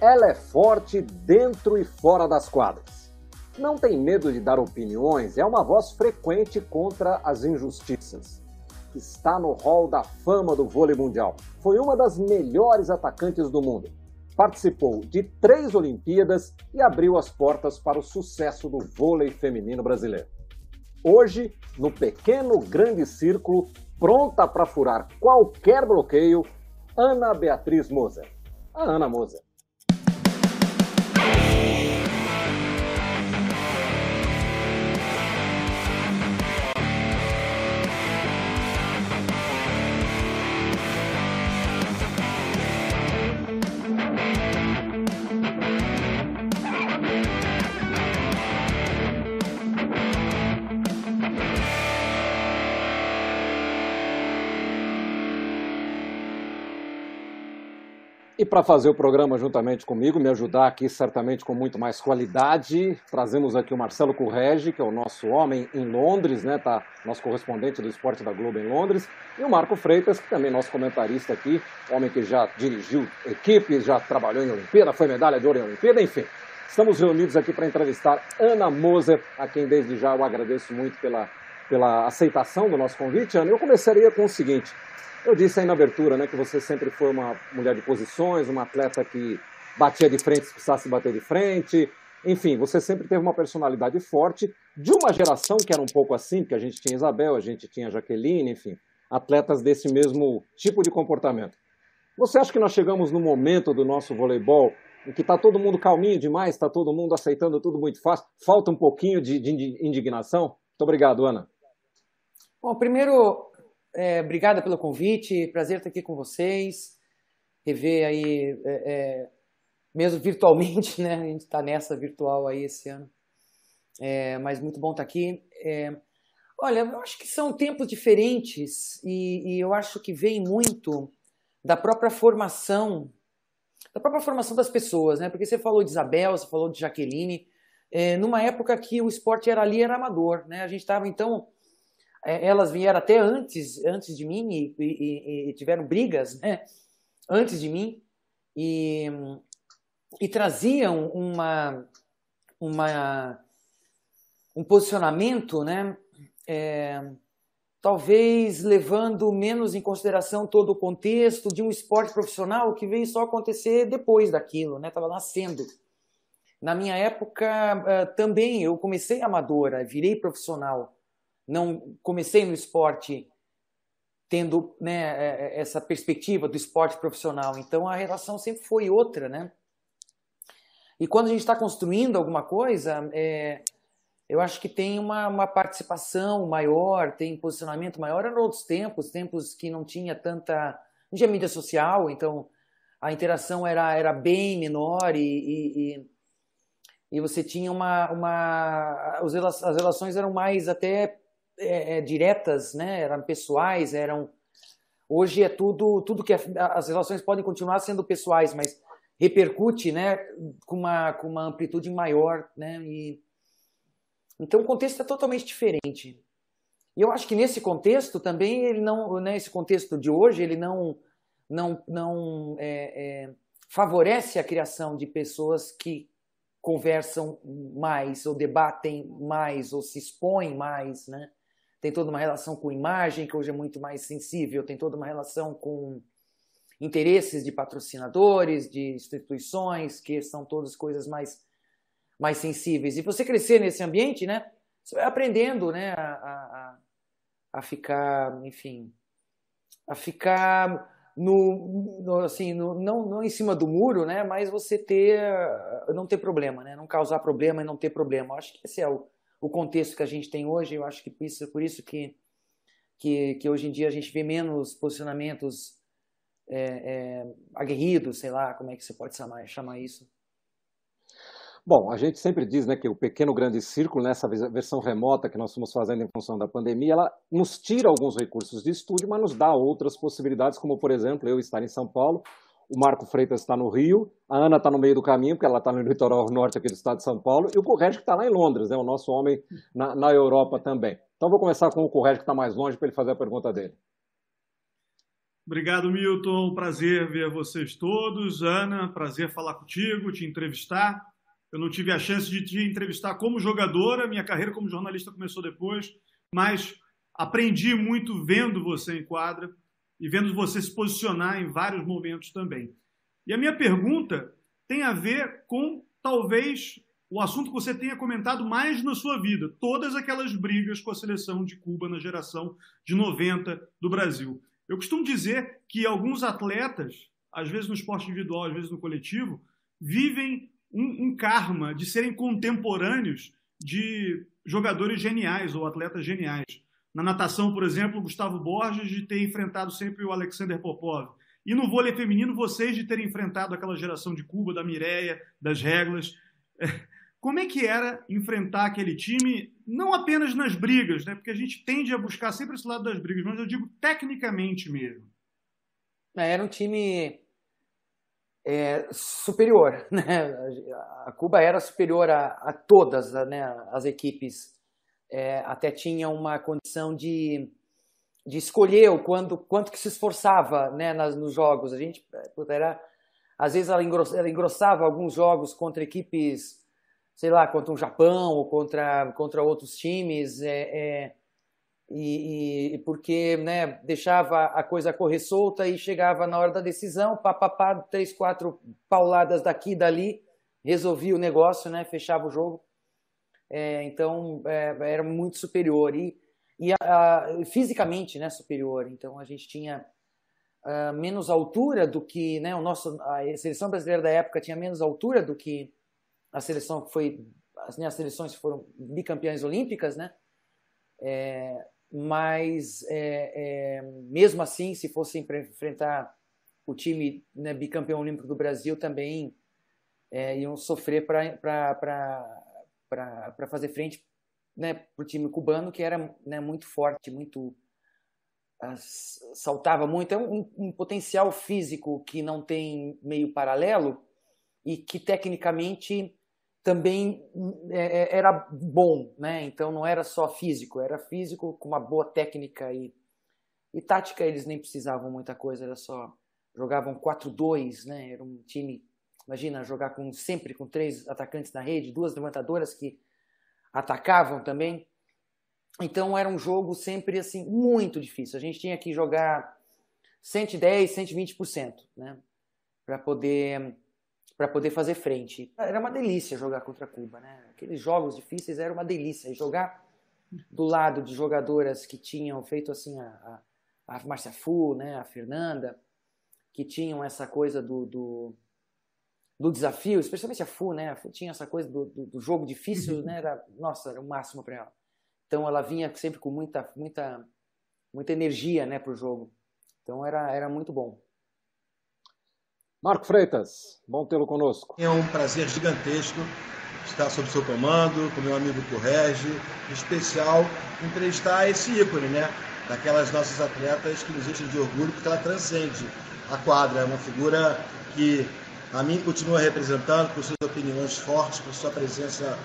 Ela é forte dentro e fora das quadras. Não tem medo de dar opiniões, é uma voz frequente contra as injustiças. Está no hall da fama do vôlei mundial. Foi uma das melhores atacantes do mundo. Participou de três Olimpíadas e abriu as portas para o sucesso do vôlei feminino brasileiro. Hoje, no pequeno grande círculo, pronta para furar qualquer bloqueio, Ana Beatriz Moser. A Ana Moser. Para fazer o programa juntamente comigo, me ajudar aqui certamente com muito mais qualidade, trazemos aqui o Marcelo Correge, que é o nosso homem em Londres, né, tá, nosso correspondente do Esporte da Globo em Londres, e o Marco Freitas, que também é nosso comentarista aqui, homem que já dirigiu equipes, já trabalhou em Olimpíada, foi medalha de ouro em Olimpíada, enfim. Estamos reunidos aqui para entrevistar Ana Moser, a quem desde já eu agradeço muito pela, pela aceitação do nosso convite. Ana, eu começaria com o seguinte, eu disse aí na abertura né, que você sempre foi uma mulher de posições, uma atleta que batia de frente se precisasse bater de frente. Enfim, você sempre teve uma personalidade forte de uma geração que era um pouco assim, porque a gente tinha Isabel, a gente tinha Jaqueline, enfim, atletas desse mesmo tipo de comportamento. Você acha que nós chegamos no momento do nosso voleibol em que está todo mundo calminho demais, está todo mundo aceitando tudo muito fácil, falta um pouquinho de, de indignação? Muito obrigado, Ana. Bom, primeiro, é, obrigada pelo convite, prazer estar aqui com vocês, rever aí, é, é, mesmo virtualmente, né? A gente está nessa virtual aí esse ano, é, mas muito bom estar aqui. É, olha, eu acho que são tempos diferentes e, e eu acho que vem muito da própria formação, da própria formação das pessoas, né? Porque você falou de Isabel, você falou de Jaqueline, é, numa época que o esporte era ali, era amador, né? A gente estava então elas vieram até antes, antes de mim e, e, e tiveram brigas, né? Antes de mim e, e traziam uma, uma um posicionamento, né? É, talvez levando menos em consideração todo o contexto de um esporte profissional que veio só acontecer depois daquilo, né? Estava nascendo. Na minha época eh, também eu comecei amadora, virei profissional não comecei no esporte tendo né, é, é, essa perspectiva do esporte profissional. Então a relação sempre foi outra, né? E quando a gente está construindo alguma coisa, é, eu acho que tem uma, uma, participação maior, tem posicionamento maior. Eram outros tempos, tempos que não tinha tanta. Não tinha mídia social, então a interação era, era bem menor e, e, e, e você tinha uma. uma as relações eram mais até é, é, diretas, né? Eram pessoais, eram. Hoje é tudo, tudo que é, as relações podem continuar sendo pessoais, mas repercute, né? Com uma, com uma amplitude maior, né? E então o contexto é totalmente diferente. E eu acho que nesse contexto também ele não, nesse né, contexto de hoje ele não, não, não é, é, favorece a criação de pessoas que conversam mais ou debatem mais ou se expõem mais, né? Tem toda uma relação com imagem, que hoje é muito mais sensível, tem toda uma relação com interesses de patrocinadores, de instituições, que são todas coisas mais, mais sensíveis. E você crescer nesse ambiente, né, você vai aprendendo né, a, a, a ficar, enfim, a ficar no, no, assim, no, não, não em cima do muro, né, mas você ter, não ter problema, né, não causar problema e não ter problema. Acho que esse é o, o contexto que a gente tem hoje, eu acho que por isso, por isso que, que, que hoje em dia a gente vê menos posicionamentos é, é, aguerridos, sei lá, como é que você pode chamar, chamar isso. Bom, a gente sempre diz né, que o pequeno grande círculo, nessa versão remota que nós estamos fazendo em função da pandemia, ela nos tira alguns recursos de estúdio, mas nos dá outras possibilidades, como por exemplo eu estar em São Paulo, o Marco Freitas está no Rio, a Ana está no meio do caminho, porque ela está no litoral norte aqui do estado de São Paulo, e o Correge está lá em Londres, né, o nosso homem na, na Europa também. Então vou começar com o Correge que está mais longe para ele fazer a pergunta dele. Obrigado, Milton. Prazer ver vocês todos. Ana, prazer falar contigo, te entrevistar. Eu não tive a chance de te entrevistar como jogadora, minha carreira como jornalista começou depois, mas aprendi muito vendo você em quadra e vendo você se posicionar em vários momentos também. E a minha pergunta tem a ver com talvez o assunto que você tenha comentado mais na sua vida, todas aquelas brigas com a seleção de Cuba na geração de 90 do Brasil. Eu costumo dizer que alguns atletas, às vezes no esporte individual, às vezes no coletivo, vivem um, um karma de serem contemporâneos de jogadores geniais ou atletas geniais. Na natação, por exemplo, Gustavo Borges de ter enfrentado sempre o Alexander Popov. E no vôlei feminino, vocês de terem enfrentado aquela geração de Cuba, da Mireia, das regras. Como é que era enfrentar aquele time, não apenas nas brigas, né? porque a gente tende a buscar sempre esse lado das brigas, mas eu digo tecnicamente mesmo. É, era um time é, superior. Né? A Cuba era superior a, a todas né, as equipes. É, até tinha uma condição de, de escolher o quanto, quanto que se esforçava né, nas, nos jogos. A gente era, às vezes ela engrossava, ela engrossava alguns jogos contra equipes sei lá, contra o Japão ou contra, contra outros times, é, é, e, e, porque né, deixava a coisa correr solta e chegava na hora da decisão, papapá, três, quatro pauladas daqui e dali, resolvia o negócio, né, fechava o jogo. É, então é, era muito superior e, e a, a, fisicamente né, superior. Então a gente tinha uh, menos altura do que né, o nosso, a seleção brasileira da época tinha menos altura do que a seleção que foi as minhas seleções foram bicampeãs olímpicas, né? É, mas é, é, mesmo assim, se fosse enfrentar o time né, bicampeão olímpico do Brasil, também é, iam sofrer para fazer frente né, para o time cubano, que era né, muito forte, muito saltava muito. É um, um potencial físico que não tem meio paralelo e que tecnicamente também é, é, era bom, né? Então não era só físico, era físico com uma boa técnica e, e tática eles nem precisavam muita coisa, era só jogavam 4-2, né? Era um time, imagina jogar com sempre com três atacantes na rede, duas levantadoras que atacavam também. Então era um jogo sempre assim muito difícil. A gente tinha que jogar 110, 120%, né? Para poder para poder fazer frente. Era uma delícia jogar contra Cuba, né? Aqueles jogos difíceis era uma delícia. E jogar do lado de jogadoras que tinham feito assim a, a, a Marcia Fu, né? A Fernanda, que tinham essa coisa do, do, do desafio, especialmente a Fu, né? A Fu tinha essa coisa do, do, do jogo difícil, né? Era, nossa, era o máximo para ela. Então ela vinha sempre com muita, muita, muita energia, né, para o jogo. Então era, era muito bom. Marco Freitas, bom tê-lo conosco. É um prazer gigantesco estar sob seu comando, com meu amigo Correge, em especial entrevistar esse ícone, né? Daquelas nossas atletas que nos enchem de orgulho, porque ela transcende a quadra. É uma figura que a mim continua representando por suas opiniões fortes, por sua presença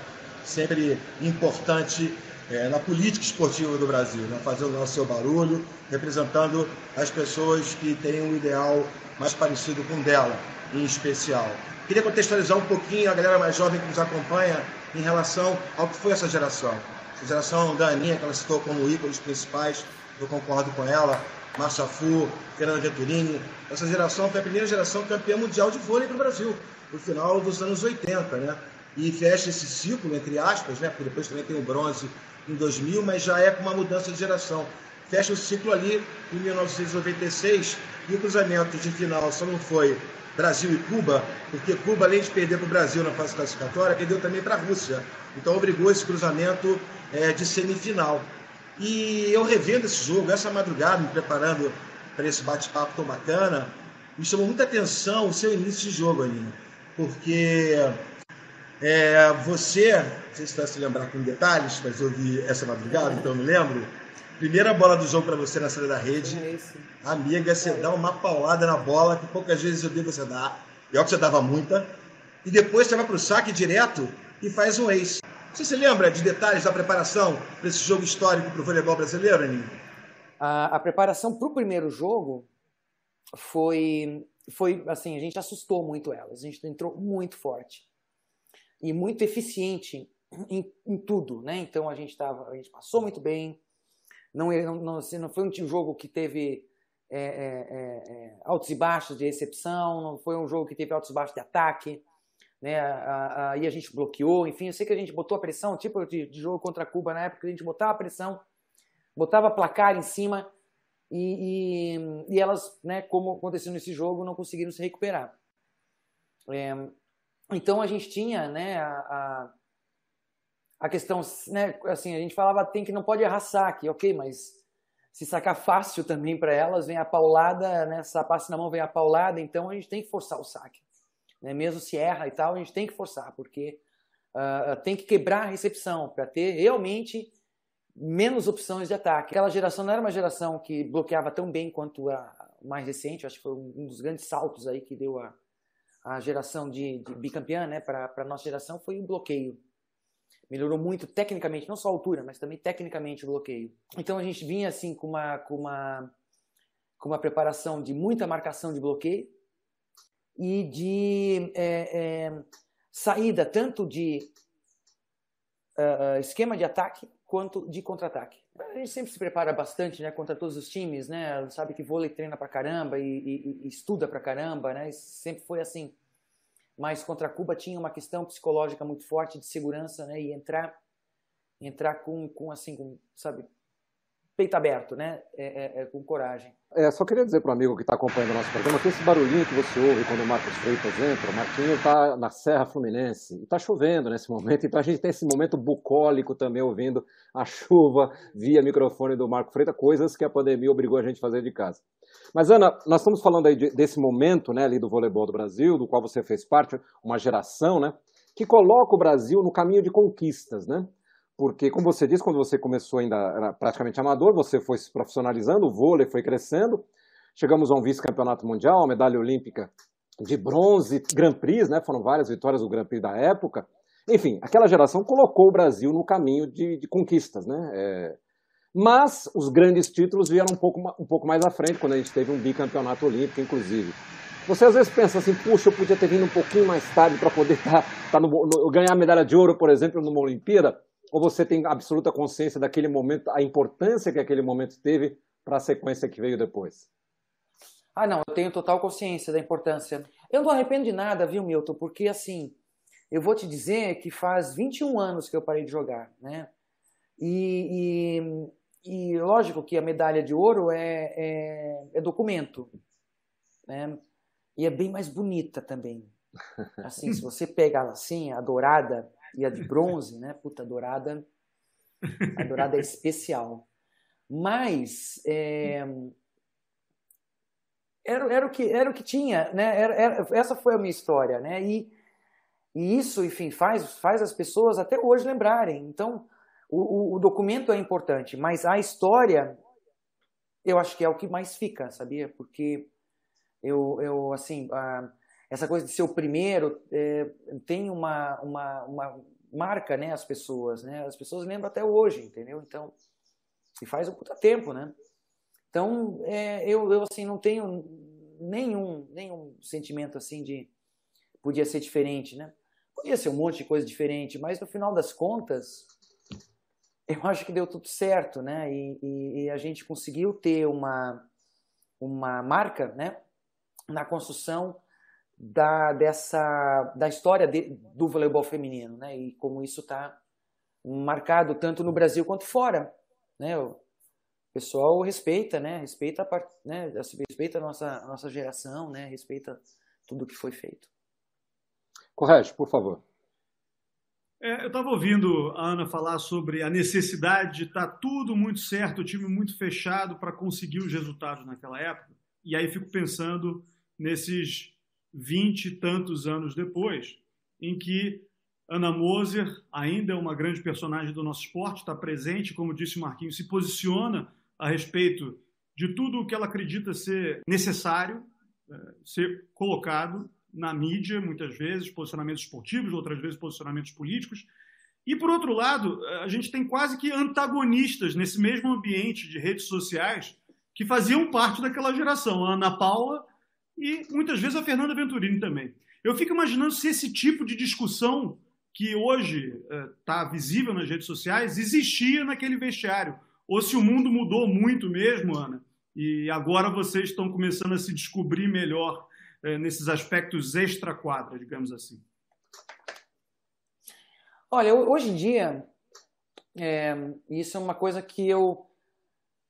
sempre importante é, na política esportiva do Brasil, né? fazendo o seu barulho, representando as pessoas que têm um ideal mais parecido com dela, em especial. Queria contextualizar um pouquinho a galera mais jovem que nos acompanha em relação ao que foi essa geração. Essa geração da Aninha, que ela citou como ícones principais, eu concordo com ela, Marcia Fu, Fernanda Venturini. Essa geração foi a primeira geração campeã mundial de vôlei para o Brasil, no final dos anos 80, né? E fecha esse ciclo, entre aspas, né? Porque depois também tem o bronze em 2000, mas já é com uma mudança de geração. Fecha o ciclo ali em 1996 e o cruzamento de final só não foi Brasil e Cuba, porque Cuba, além de perder para o Brasil na fase classificatória, perdeu também para a Rússia. Então obrigou esse cruzamento é, de semifinal. E eu revendo esse jogo, essa madrugada, me preparando para esse bate-papo tão bacana, me chamou muita atenção o seu início de jogo, Aninha. Porque é, você, não sei se vai se lembrar com detalhes, mas eu vi essa madrugada, então eu me lembro, Primeira bola do jogo para você na saída da rede. Amiga, você dá uma paulada na bola que poucas vezes eu vi você dar. E ó que você dava muita. E depois você vai para o saque direto e faz um ace. Você se lembra de detalhes da preparação para esse jogo histórico para o voleibol brasileiro, Aninho? A, a preparação para o primeiro jogo foi, foi assim, a gente assustou muito elas. A gente entrou muito forte e muito eficiente em, em tudo, né? Então a gente tava, a gente passou muito bem. Não, não, não, assim, não foi um jogo que teve é, é, é, é, altos e baixos de recepção, não foi um jogo que teve altos e baixos de ataque, né? Aí a, gente bloqueou, enfim, eu sei que a gente botou a pressão, tipo de, de jogo contra Cuba na época, a gente botava a pressão, botava placar em cima e, e, e elas, né, como aconteceu nesse jogo, não conseguiram se recuperar. É, então a gente tinha, né, a, a a questão, né, assim, a gente falava tem que não pode errar saque, ok, mas se sacar fácil também para elas, vem a paulada, né, se passe na mão vem a paulada, então a gente tem que forçar o saque. Né? Mesmo se erra e tal, a gente tem que forçar, porque uh, tem que quebrar a recepção para ter realmente menos opções de ataque. Aquela geração não era uma geração que bloqueava tão bem quanto a mais recente, acho que foi um dos grandes saltos aí que deu a, a geração de, de bicampeã né, para a nossa geração, foi o bloqueio melhorou muito tecnicamente, não só a altura, mas também tecnicamente o bloqueio. Então a gente vinha assim com uma, com uma, com uma preparação de muita marcação de bloqueio e de é, é, saída tanto de uh, esquema de ataque quanto de contra-ataque. A gente sempre se prepara bastante, né, contra todos os times, né? Sabe que vôlei treina pra caramba e, e, e estuda pra caramba, né? sempre foi assim mas contra Cuba tinha uma questão psicológica muito forte de segurança, né? E entrar, entrar com, com assim, com, sabe, peito aberto, né? É, é, é, com coragem. É, só queria dizer para o amigo que está acompanhando o nosso programa que esse barulhinho que você ouve quando o Marcos Freitas entra, o Marquinho está na Serra Fluminense está chovendo nesse momento, então a gente tem esse momento bucólico também ouvindo a chuva via microfone do Marco Freitas, coisas que a pandemia obrigou a gente a fazer de casa. Mas, Ana, nós estamos falando aí de, desse momento né, ali do voleibol do Brasil, do qual você fez parte, uma geração, né, que coloca o Brasil no caminho de conquistas, né? Porque, como você disse, quando você começou ainda era praticamente amador, você foi se profissionalizando, o vôlei foi crescendo, chegamos a um vice-campeonato mundial, a medalha olímpica de bronze, Grand Prix, né? Foram várias vitórias do Grand Prix da época. Enfim, aquela geração colocou o Brasil no caminho de, de conquistas, né? É, mas os grandes títulos vieram um pouco, um pouco mais à frente, quando a gente teve um bicampeonato olímpico, inclusive. Você às vezes pensa assim, puxa, eu podia ter vindo um pouquinho mais tarde para poder tá, tá no, no, ganhar a medalha de ouro, por exemplo, numa Olimpíada? Ou você tem absoluta consciência daquele momento, a importância que aquele momento teve para a sequência que veio depois? Ah, não, eu tenho total consciência da importância. Eu não arrependo de nada, viu, Milton? Porque, assim, eu vou te dizer que faz 21 anos que eu parei de jogar, né? E, e e lógico que a medalha de ouro é, é, é, documento, né? E é bem mais bonita também. Assim, se você pega ela assim, a dourada e a de bronze, né? Puta, a dourada, a dourada é especial. Mas é, era, era, o que, era o que tinha, né? Era, era, essa foi a minha história, né? E, e isso, enfim, faz, faz as pessoas até hoje lembrarem. Então, o, o, o documento é importante, mas a história, eu acho que é o que mais fica, sabia? Porque eu, eu assim, essa coisa de ser o primeiro é, tem uma, uma, uma marca, né, as pessoas, né? As pessoas lembram até hoje, entendeu? Então, e faz um puta tempo, né? Então, é, eu, eu, assim, não tenho nenhum, nenhum sentimento, assim, de podia ser diferente, né? Podia ser um monte de coisa diferente, mas no final das contas, eu acho que deu tudo certo, né? E, e, e, a gente conseguiu ter uma, uma marca, né? Na construção da, dessa, da história de, do voleibol feminino, né? E como isso está marcado tanto no Brasil quanto fora, né? O pessoal respeita, né? Respeita a, né? respeita a nossa, a nossa geração, né? Respeita tudo que foi feito. Correto, por favor. É, eu estava ouvindo a Ana falar sobre a necessidade de estar tá tudo muito certo, o time muito fechado para conseguir os resultados naquela época. E aí fico pensando nesses vinte e tantos anos depois, em que Ana Moser ainda é uma grande personagem do nosso esporte, está presente, como disse o Marquinhos, se posiciona a respeito de tudo o que ela acredita ser necessário é, ser colocado na mídia, muitas vezes, posicionamentos esportivos, outras vezes posicionamentos políticos. E, por outro lado, a gente tem quase que antagonistas nesse mesmo ambiente de redes sociais que faziam parte daquela geração, a Ana Paula e muitas vezes a Fernanda Venturini também. Eu fico imaginando se esse tipo de discussão que hoje está é, visível nas redes sociais existia naquele vestiário, ou se o mundo mudou muito mesmo, Ana, e agora vocês estão começando a se descobrir melhor é, nesses aspectos extra-quadra, digamos assim. Olha, hoje em dia, é, isso é uma coisa que eu,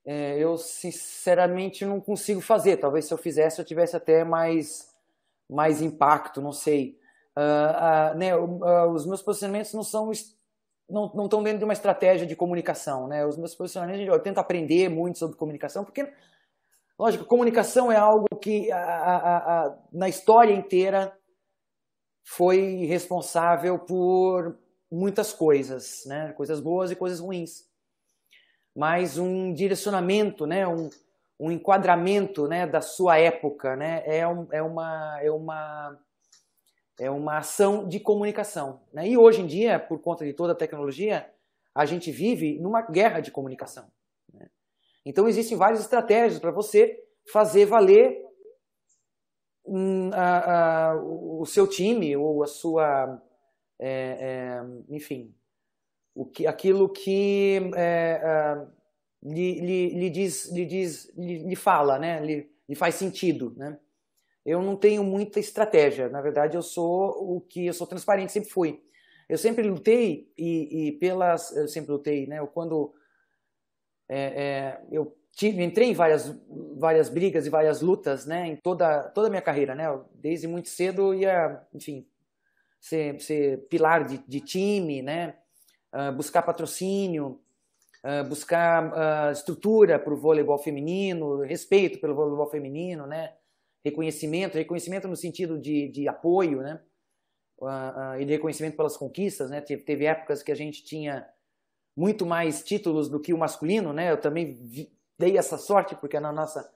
é, eu sinceramente não consigo fazer. Talvez se eu fizesse eu tivesse até mais, mais impacto, não sei. Uh, uh, né, uh, os meus posicionamentos não são não, não estão dentro de uma estratégia de comunicação, né? Os meus posicionamentos, eu tento aprender muito sobre comunicação, porque, lógico, comunicação é algo que a, a, a, na história inteira foi responsável por muitas coisas, né? Coisas boas e coisas ruins. Mas um direcionamento, né? Um, um enquadramento, né? Da sua época, né? É, um, é uma é uma é uma ação de comunicação. Né? E hoje em dia, por conta de toda a tecnologia, a gente vive numa guerra de comunicação. Né? Então existem várias estratégias para você fazer valer hum, a, a, o seu time ou a sua, é, é, enfim, o que, aquilo que é, lhe, lhe, lhe, diz, lhe, diz, lhe, lhe fala, né? lhe, lhe faz sentido, né? eu não tenho muita estratégia. Na verdade, eu sou o que eu sou transparente, sempre fui. Eu sempre lutei e, e pelas, eu sempre lutei, né? Eu, quando é, é, eu tive, entrei em várias, várias brigas e várias lutas, né? Em toda toda a minha carreira, né? Desde muito cedo ia, enfim, ser, ser pilar de, de time, né? Uh, buscar patrocínio, uh, buscar uh, estrutura para o voleibol feminino, respeito pelo voleibol feminino, né? reconhecimento, reconhecimento no sentido de, de apoio, né? E de reconhecimento pelas conquistas, né? Teve, teve, épocas que a gente tinha muito mais títulos do que o masculino, né? Eu também vi, dei essa sorte porque na nossa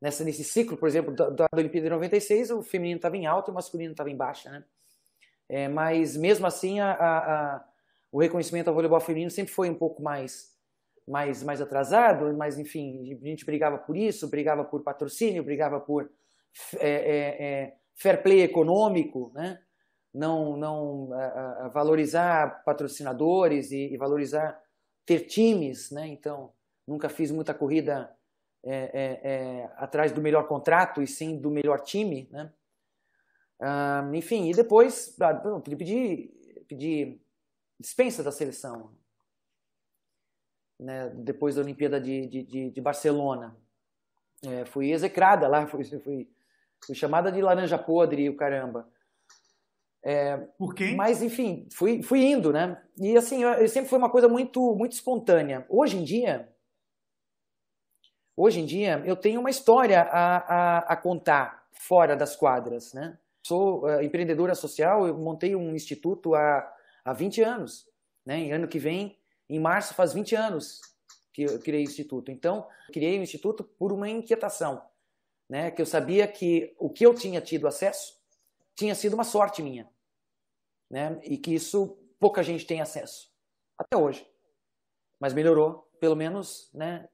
nessa nesse ciclo, por exemplo, da, da Olimpíada de 96, o feminino estava em alta e o masculino estava em baixa, né? É, mas mesmo assim, a, a, o reconhecimento ao voleibol feminino sempre foi um pouco mais mais mais atrasado, mas enfim, a gente brigava por isso, brigava por patrocínio, brigava por é, é, é, fair play econômico, né? não, não a, a valorizar patrocinadores e, e, valorizar ter times. Né? Então, nunca fiz muita corrida é, é, atrás do melhor contrato e sim do melhor time. Né? Ah, enfim, e depois pedi, pedi dispensa da seleção. Né? Depois da Olimpíada de, de, de Barcelona. É, fui execrada lá, fui, fui Fui chamada de laranja podre e o caramba. É, Por quem? Mas, enfim, fui, fui indo, né? E, assim, eu, sempre foi uma coisa muito, muito espontânea. Hoje em dia, hoje em dia, eu tenho uma história a, a, a contar fora das quadras, né? Sou uh, empreendedora social, eu montei um instituto há, há 20 anos, né? Em ano que vem, em março, faz 20 anos que eu criei o instituto. Então, criei o instituto por uma inquietação né, que eu sabia que o que eu tinha tido acesso tinha sido uma sorte minha, né, e que isso pouca gente tem acesso até hoje, mas melhorou, pelo menos, né,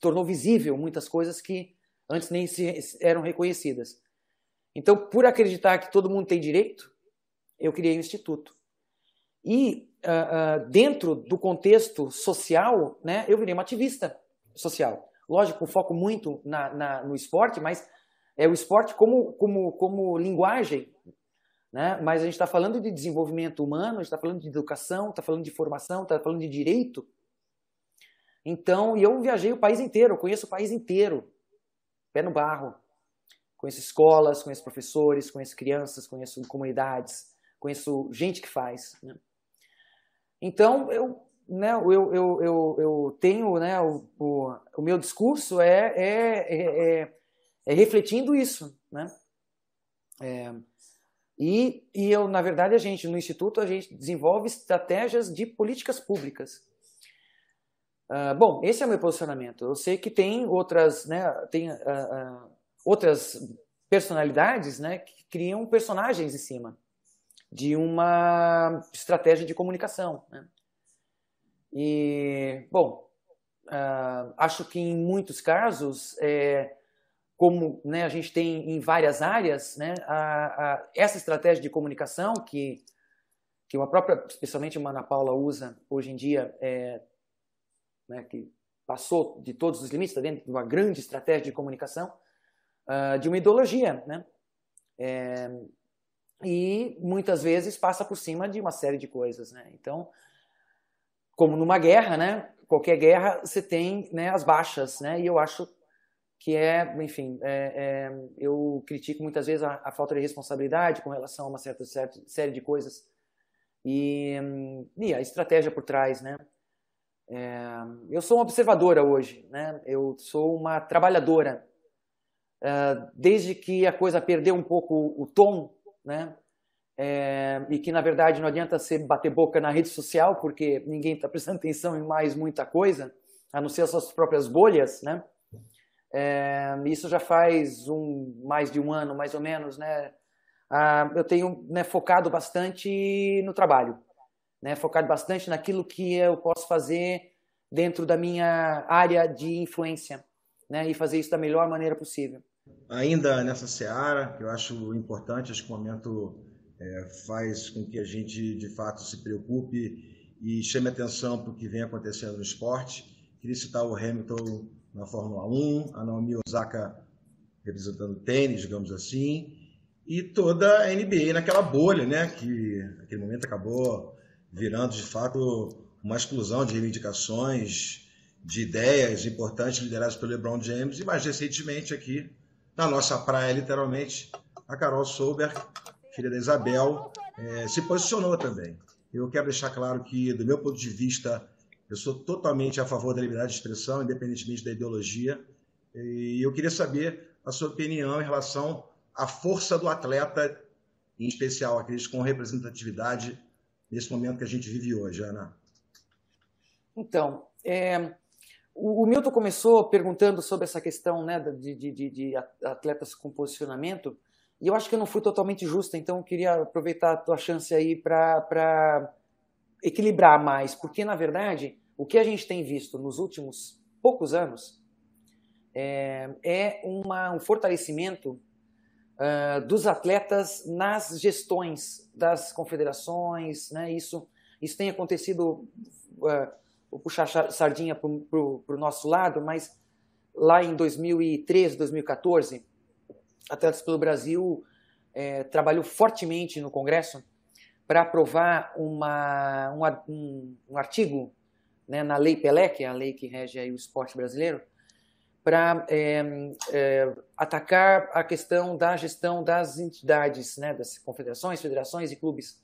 tornou visível muitas coisas que antes nem eram reconhecidas. Então, por acreditar que todo mundo tem direito, eu criei o instituto. E uh, uh, dentro do contexto social, né, eu virei uma ativista social lógico, foco muito na, na, no esporte, mas é o esporte como, como, como linguagem. Né? Mas a gente está falando de desenvolvimento humano, a gente está falando de educação, está falando de formação, está falando de direito. Então, e eu viajei o país inteiro, conheço o país inteiro, pé no barro. Conheço escolas, conheço professores, conheço crianças, conheço comunidades, conheço gente que faz. Né? Então, eu né, eu, eu, eu, eu tenho, né, o, o, o meu discurso é, é, é, é refletindo isso, né? É, E, e eu, na verdade, a gente, no Instituto, a gente desenvolve estratégias de políticas públicas. Uh, bom, esse é o meu posicionamento. Eu sei que tem outras, né, tem uh, uh, outras personalidades né, que criam personagens em cima de uma estratégia de comunicação. Né? E, bom, acho que em muitos casos é, como né, a gente tem em várias áreas, né, a, a, essa estratégia de comunicação que, que uma própria, especialmente a Ana Paula usa hoje em dia, é, né, que passou de todos os limites, está dentro de uma grande estratégia de comunicação, uh, de uma ideologia, né? É, e muitas vezes passa por cima de uma série de coisas, né? Então, como numa guerra, né? Qualquer guerra você tem né, as baixas, né? E eu acho que é, enfim, é, é, eu critico muitas vezes a, a, falta de responsabilidade com relação a uma certa, certa série de coisas e, e, a estratégia por trás, né? É, eu sou uma observadora hoje, né? Eu sou uma trabalhadora. É, desde que a coisa perdeu um pouco o tom, né? É, e que na verdade não adianta você bater boca na rede social porque ninguém está prestando atenção em mais muita coisa, a não ser as suas próprias bolhas, né? É, isso já faz um, mais de um ano, mais ou menos, né? Ah, eu tenho né, focado bastante no trabalho, né? Focado bastante naquilo que eu posso fazer dentro da minha área de influência, né? E fazer isso da melhor maneira possível. Ainda nessa seara, que eu acho importante, acho que o momento é, faz com que a gente de fato se preocupe e chame atenção para o que vem acontecendo no esporte. Queria citar o Hamilton na Fórmula 1, a Naomi Osaka representando tênis, digamos assim, e toda a NBA naquela bolha, né, que naquele momento acabou virando de fato uma explosão de reivindicações, de ideias importantes lideradas pelo LeBron James e mais recentemente aqui na nossa praia, literalmente, a Carol Solberg, filha da Isabel, é, se posicionou também. Eu quero deixar claro que, do meu ponto de vista, eu sou totalmente a favor da liberdade de expressão, independentemente da ideologia. E eu queria saber a sua opinião em relação à força do atleta, em especial aqueles com representatividade nesse momento que a gente vive hoje, Ana. Então, é, o, Milton começou perguntando sobre essa questão né, de, de, de, atletas com posicionamento, e eu acho que eu não fui totalmente justa, então eu queria aproveitar a tua chance aí para equilibrar mais, porque na verdade o que a gente tem visto nos últimos poucos anos é, é uma, um fortalecimento uh, dos atletas nas gestões das confederações, né? Isso, isso tem acontecido, uh, vou puxar sardinha para o nosso lado, mas lá em 2013, 2014, Atletas pelo Brasil é, trabalhou fortemente no Congresso para aprovar uma, um, um, artigo né, na Lei Pelé, que é a lei que rege o esporte brasileiro, para é, é, atacar a questão da gestão das entidades, né, das confederações, federações e clubes,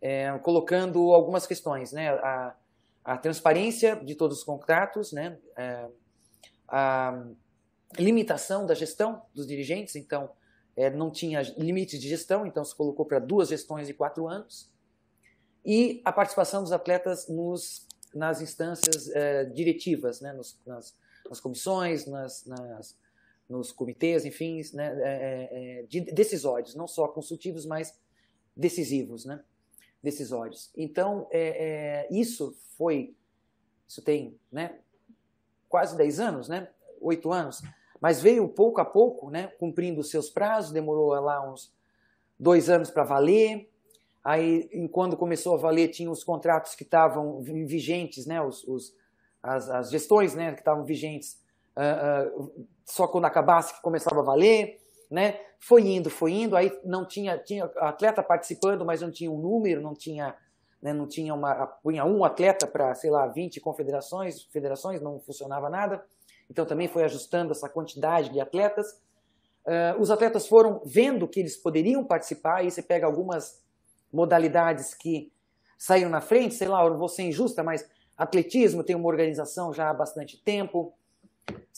é, colocando algumas questões, né, a, a, transparência de todos os contratos, né, é, a limitação da gestão dos dirigentes, então é, não tinha limites de gestão, então se colocou para duas gestões de quatro anos. E a participação dos atletas nos, nas instâncias é, diretivas, né, nos, nas, nas, comissões, nas, nas, nos comitês, enfim, né, é, é, é de, decisórios, não só consultivos, mas decisivos, né, decisórios. Então, é, é, isso foi, isso tem né, quase 10 anos, né, 8 anos, mas veio pouco a pouco, né, cumprindo os seus prazos, demorou lá uns dois anos para valer. Aí, quando começou a valer, tinha os contratos que estavam vigentes, né, os, os as, as, gestões né, que estavam vigentes, uh, uh, só quando acabasse que começava a valer. Né? Foi indo, foi indo, aí não tinha, tinha atleta participando, mas não tinha um número, não tinha, né, não tinha uma, punha um atleta para, sei lá, 20 confederações, federações, não funcionava nada então também foi ajustando essa quantidade de atletas. Uh, os atletas foram vendo que eles poderiam participar, aí você pega algumas modalidades que saíram na frente, sei lá, eu não vou ser injusta, mas atletismo tem uma organização já há bastante tempo.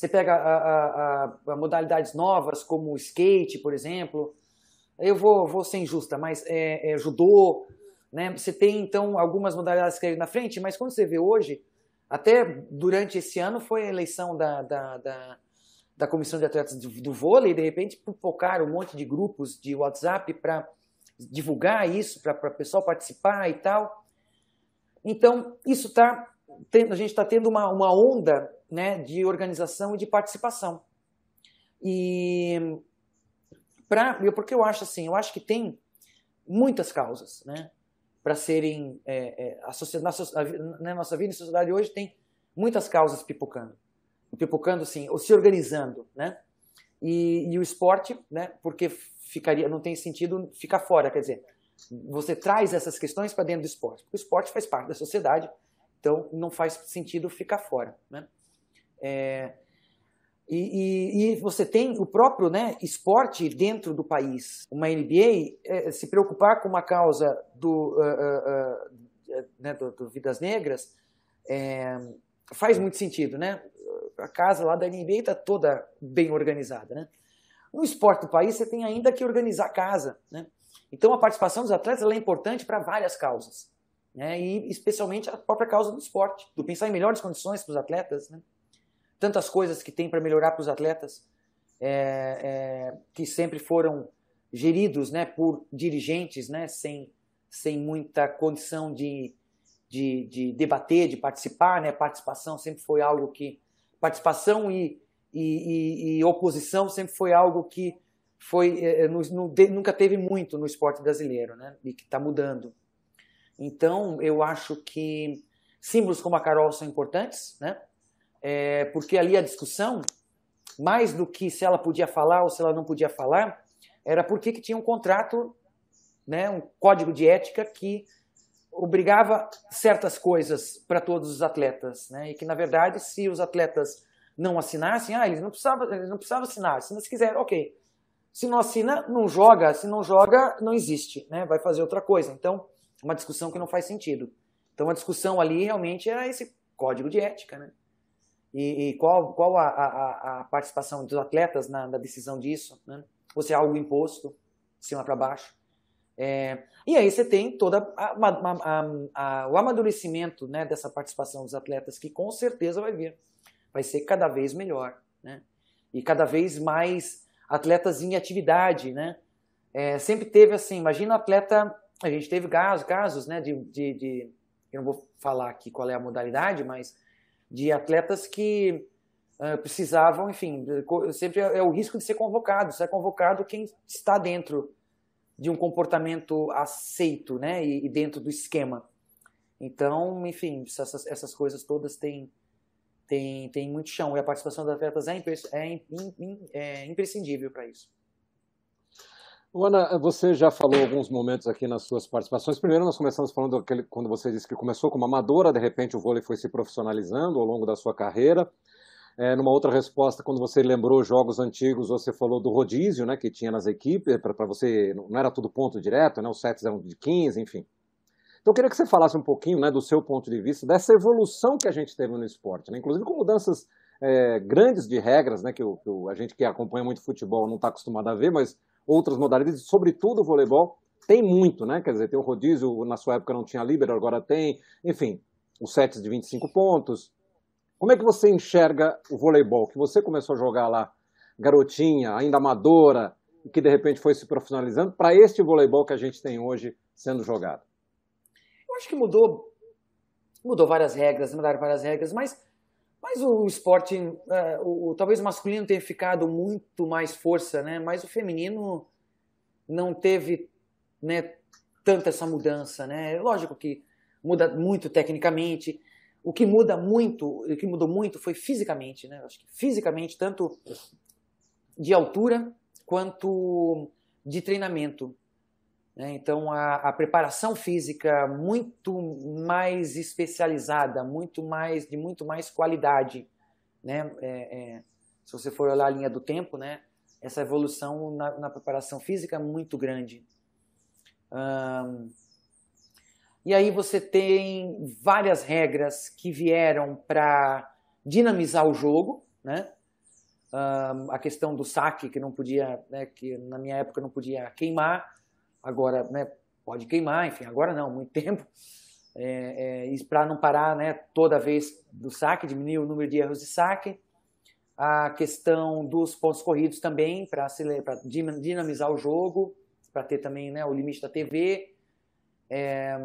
Você pega a, a, a, modalidades novas, como o skate, por exemplo, eu vou, vou ser injusta, mas é, é judô, né? Você tem então algumas modalidades que na frente, mas quando você vê hoje, até durante esse ano foi a eleição da, da, da, da comissão de atletas do, do vôlei, de repente pipocaram um monte de grupos de WhatsApp para divulgar isso, para o pessoal participar e tal. Então, isso está. A gente está tendo uma, uma onda né, de organização e de participação. E pra, porque eu acho assim, eu acho que tem muitas causas, né? Para serem é, é, a na, na nossa vida em sociedade hoje tem muitas causas pipocando, pipocando assim, ou se organizando, né? E, e o esporte, né? Porque ficaria, não tem sentido ficar fora, quer dizer, você traz essas questões para dentro do esporte, porque o esporte faz parte da sociedade, então não faz sentido ficar fora, né? É, e, e, e, você tem o próprio né, esporte dentro do país. Uma NBA é, se preocupar com uma causa do, uh, uh, uh, né, do, do Vidas Negras é, faz muito sentido. Né? A casa lá da NBA está toda bem organizada. Né? No esporte do país, você tem ainda que organizar a casa. Né? Então, a participação dos atletas é importante para várias causas. Né? E especialmente a própria causa do esporte, do pensar em melhores condições para os atletas. Né? tantas coisas que tem para melhorar para os atletas, é, é, que sempre foram geridos né, por dirigentes né, sem, sem muita condição de, de, de debater, de participar. Né? Participação sempre foi algo que. Participação e, e, e, e oposição sempre foi algo que foi é, no, no, nunca teve muito no esporte brasileiro, né? E que está mudando. Então, eu acho que símbolos como a Carol são importantes, né? é, porque ali a discussão, mais do que se ela podia falar ou se ela não podia falar, era porque que tinha um contrato, né, um código de ética que obrigava certas coisas para todos os atletas, né, e que na verdade se os atletas não assinassem, ah, eles não precisavam, eles não precisavam assinar, se eles quiserem, ok. Se não assina, não joga, se não joga, não existe, né, vai fazer outra coisa. Então, uma discussão que não faz sentido. Então, a discussão ali realmente era esse código de ética, né? E, e qual, qual a, a, a, participação dos atletas na, na decisão disso? Né? Ou se é algo imposto, de cima para baixo. É, e aí você tem todo o amadurecimento né, dessa participação dos atletas, que com certeza vai vir. Vai ser cada vez melhor. Né? E cada vez mais atletas em atividade. Né? É, sempre teve assim, imagina atleta. A gente teve casos, casos né, de, de, de. Eu não vou falar aqui qual é a modalidade, mas de atletas que uh, precisavam, enfim, sempre é, é, o risco de ser convocado. Se é convocado quem está dentro de um comportamento aceito, né, e, e dentro do esquema. Então, enfim, essas, essas coisas todas têm, têm, têm muito chão e a participação dos atletas é, é, é imprescindível para isso. Ana, você já falou alguns momentos aqui nas suas participações. Primeiro, nós começamos falando daquele, quando você disse que começou como amadora, de repente o vôlei foi se profissionalizando ao longo da sua carreira. É, numa outra resposta, quando você lembrou jogos antigos, você falou do rodízio né, que tinha nas equipes, para você, não era tudo ponto direto, né, os sets eram de 15, enfim. Então eu queria que você falasse um pouquinho né, do seu ponto de vista, dessa evolução que a gente teve no esporte, né, inclusive com mudanças é, grandes de regras, né, que, o, que o, a gente que acompanha muito futebol não está acostumado a ver, mas outras modalidades, sobretudo o voleibol, tem muito, né? Quer dizer, tem o rodízio, na sua época não tinha líbero, agora tem, enfim, os sets de 25 pontos. Como é que você enxerga o voleibol? Que você começou a jogar lá, garotinha, ainda amadora, e que de repente foi se profissionalizando, para este voleibol que a gente tem hoje sendo jogado? Eu acho que mudou, mudou várias regras, mudaram várias regras, mas mas o esporte, é, o, talvez o masculino tenha ficado muito mais força, né? Mas o feminino não teve, né, tanta essa mudança, né? Lógico que muda muito tecnicamente. O que muda muito, o que mudou muito foi fisicamente, né? Acho que fisicamente tanto de altura quanto de treinamento. Né? Então, a, a, preparação física muito mais especializada, muito mais de muito mais qualidade. Né? É, é, se você for olhar a linha do tempo, né? essa evolução na, na preparação física é muito grande. e aí você tem várias regras que vieram para dinamizar o jogo, né? a questão do saque, que não podia, né, que na minha época não podia queimar, agora né, pode queimar, enfim, agora não, muito tempo. É, é, para não parar né, toda vez do saque, diminuir o número de erros de saque. A questão dos pontos corridos também, para dinamizar o jogo, para ter também né, o limite da TV. É,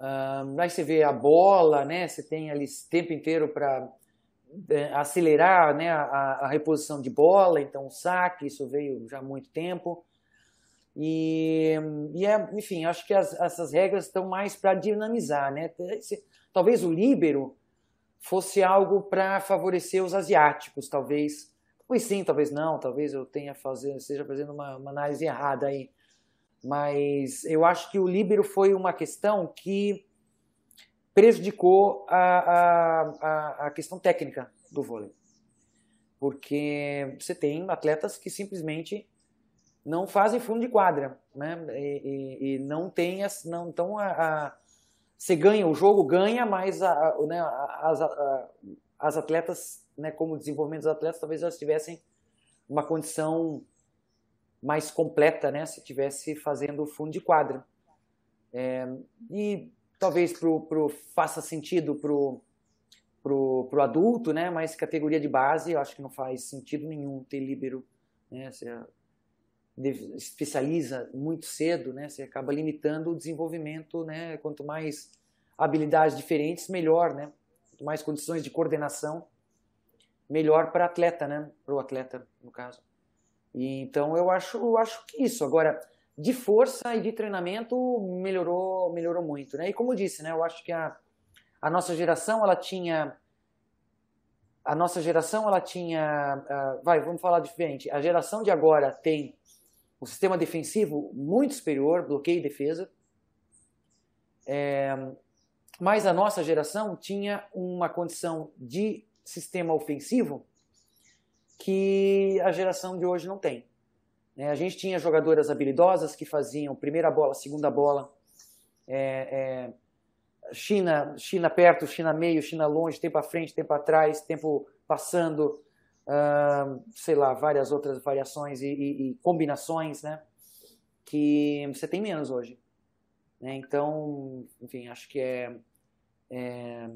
um, aí você vê a bola, né? Você tem ali o tempo inteiro para é, acelerar né, a, a, reposição de bola, então o saque, isso veio já há muito tempo. E, e é, enfim, acho que as, essas regras estão mais para dinamizar, né? Talvez o líbero fosse algo para favorecer os asiáticos, talvez. Pois sim, talvez não, talvez eu tenha fazer, esteja fazendo uma, uma análise errada aí. Mas eu acho que o líbero foi uma questão que prejudicou a, a, a questão técnica do vôlei. Porque você tem atletas que simplesmente não fazem fundo de quadra, né? E, e, e não tem não então a, a, você ganha o jogo ganha, mas a, né, as, as atletas, né, como desenvolvimento dos atletas, talvez elas tivessem uma condição mais completa, né, se tivesse fazendo fundo de quadra. É, e talvez pro, pro faça sentido pro pro, pro adulto, né, mas categoria de base eu acho que não faz sentido nenhum ter líbero, né, você especializa muito cedo, né, você acaba limitando o desenvolvimento, né, quanto mais habilidades diferentes, melhor, né, quanto mais condições de coordenação, melhor para atleta, né, para o atleta no caso. E, então eu acho, eu acho que isso. Agora, de força e de treinamento melhorou, melhorou muito, né? E como eu disse, né? Eu acho que a, a nossa geração ela tinha a nossa geração ela tinha uh, vai vamos falar diferente a geração de agora tem um sistema defensivo muito superior bloqueio e defesa é, mas a nossa geração tinha uma condição de sistema ofensivo que a geração de hoje não tem. É, a gente tinha jogadoras habilidosas que faziam primeira bola, segunda bola, é, é, China, China perto, China meio, China longe, tempo à frente, tempo atrás, tempo passando, uh, sei lá, várias outras variações e, e, e, combinações, né? Que você tem menos hoje. Né? Então, enfim, acho que é, é,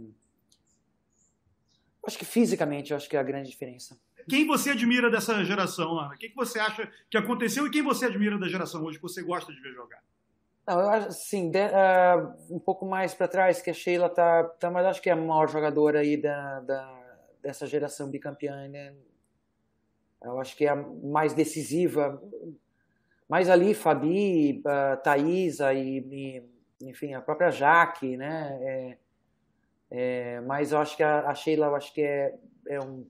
Acho que fisicamente, acho que é a grande diferença. Quem você admira dessa geração, Ana? O que, você acha que aconteceu e quem você admira da geração hoje que você gosta de ver jogar? Não, eu acho assim, de, uh, um pouco mais para trás que a Sheila tá, tá, mas acho que é a maior jogadora aí da, da, dessa geração bicampeã, né? Eu acho que é a mais decisiva. Mas ali, Fabi, uh, Thaisa e, e, enfim, a própria Jaque, né? É, é, mas eu acho que a, a Sheila, eu acho que é, é um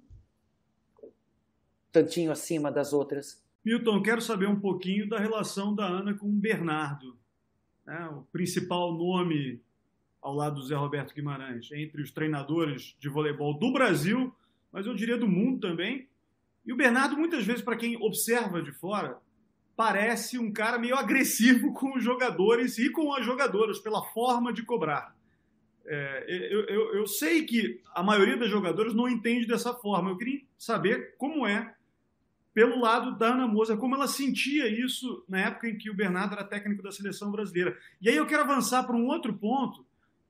tantinho acima das outras. Milton, quero saber um pouquinho da relação da Ana com o Bernardo, né? o principal nome ao lado do Zé Roberto Guimarães, entre os treinadores de voleibol do Brasil, mas eu diria do mundo também. E o Bernardo, muitas vezes, para quem observa de fora, parece um cara meio agressivo com os jogadores e com as jogadoras, pela forma de cobrar. É, eu, eu, eu, sei que a maioria das jogadoras não entende dessa forma. Eu queria saber como é, pelo lado da Ana Moza, como ela sentia isso na época em que o Bernardo era técnico da seleção brasileira. E aí eu quero avançar para um outro ponto,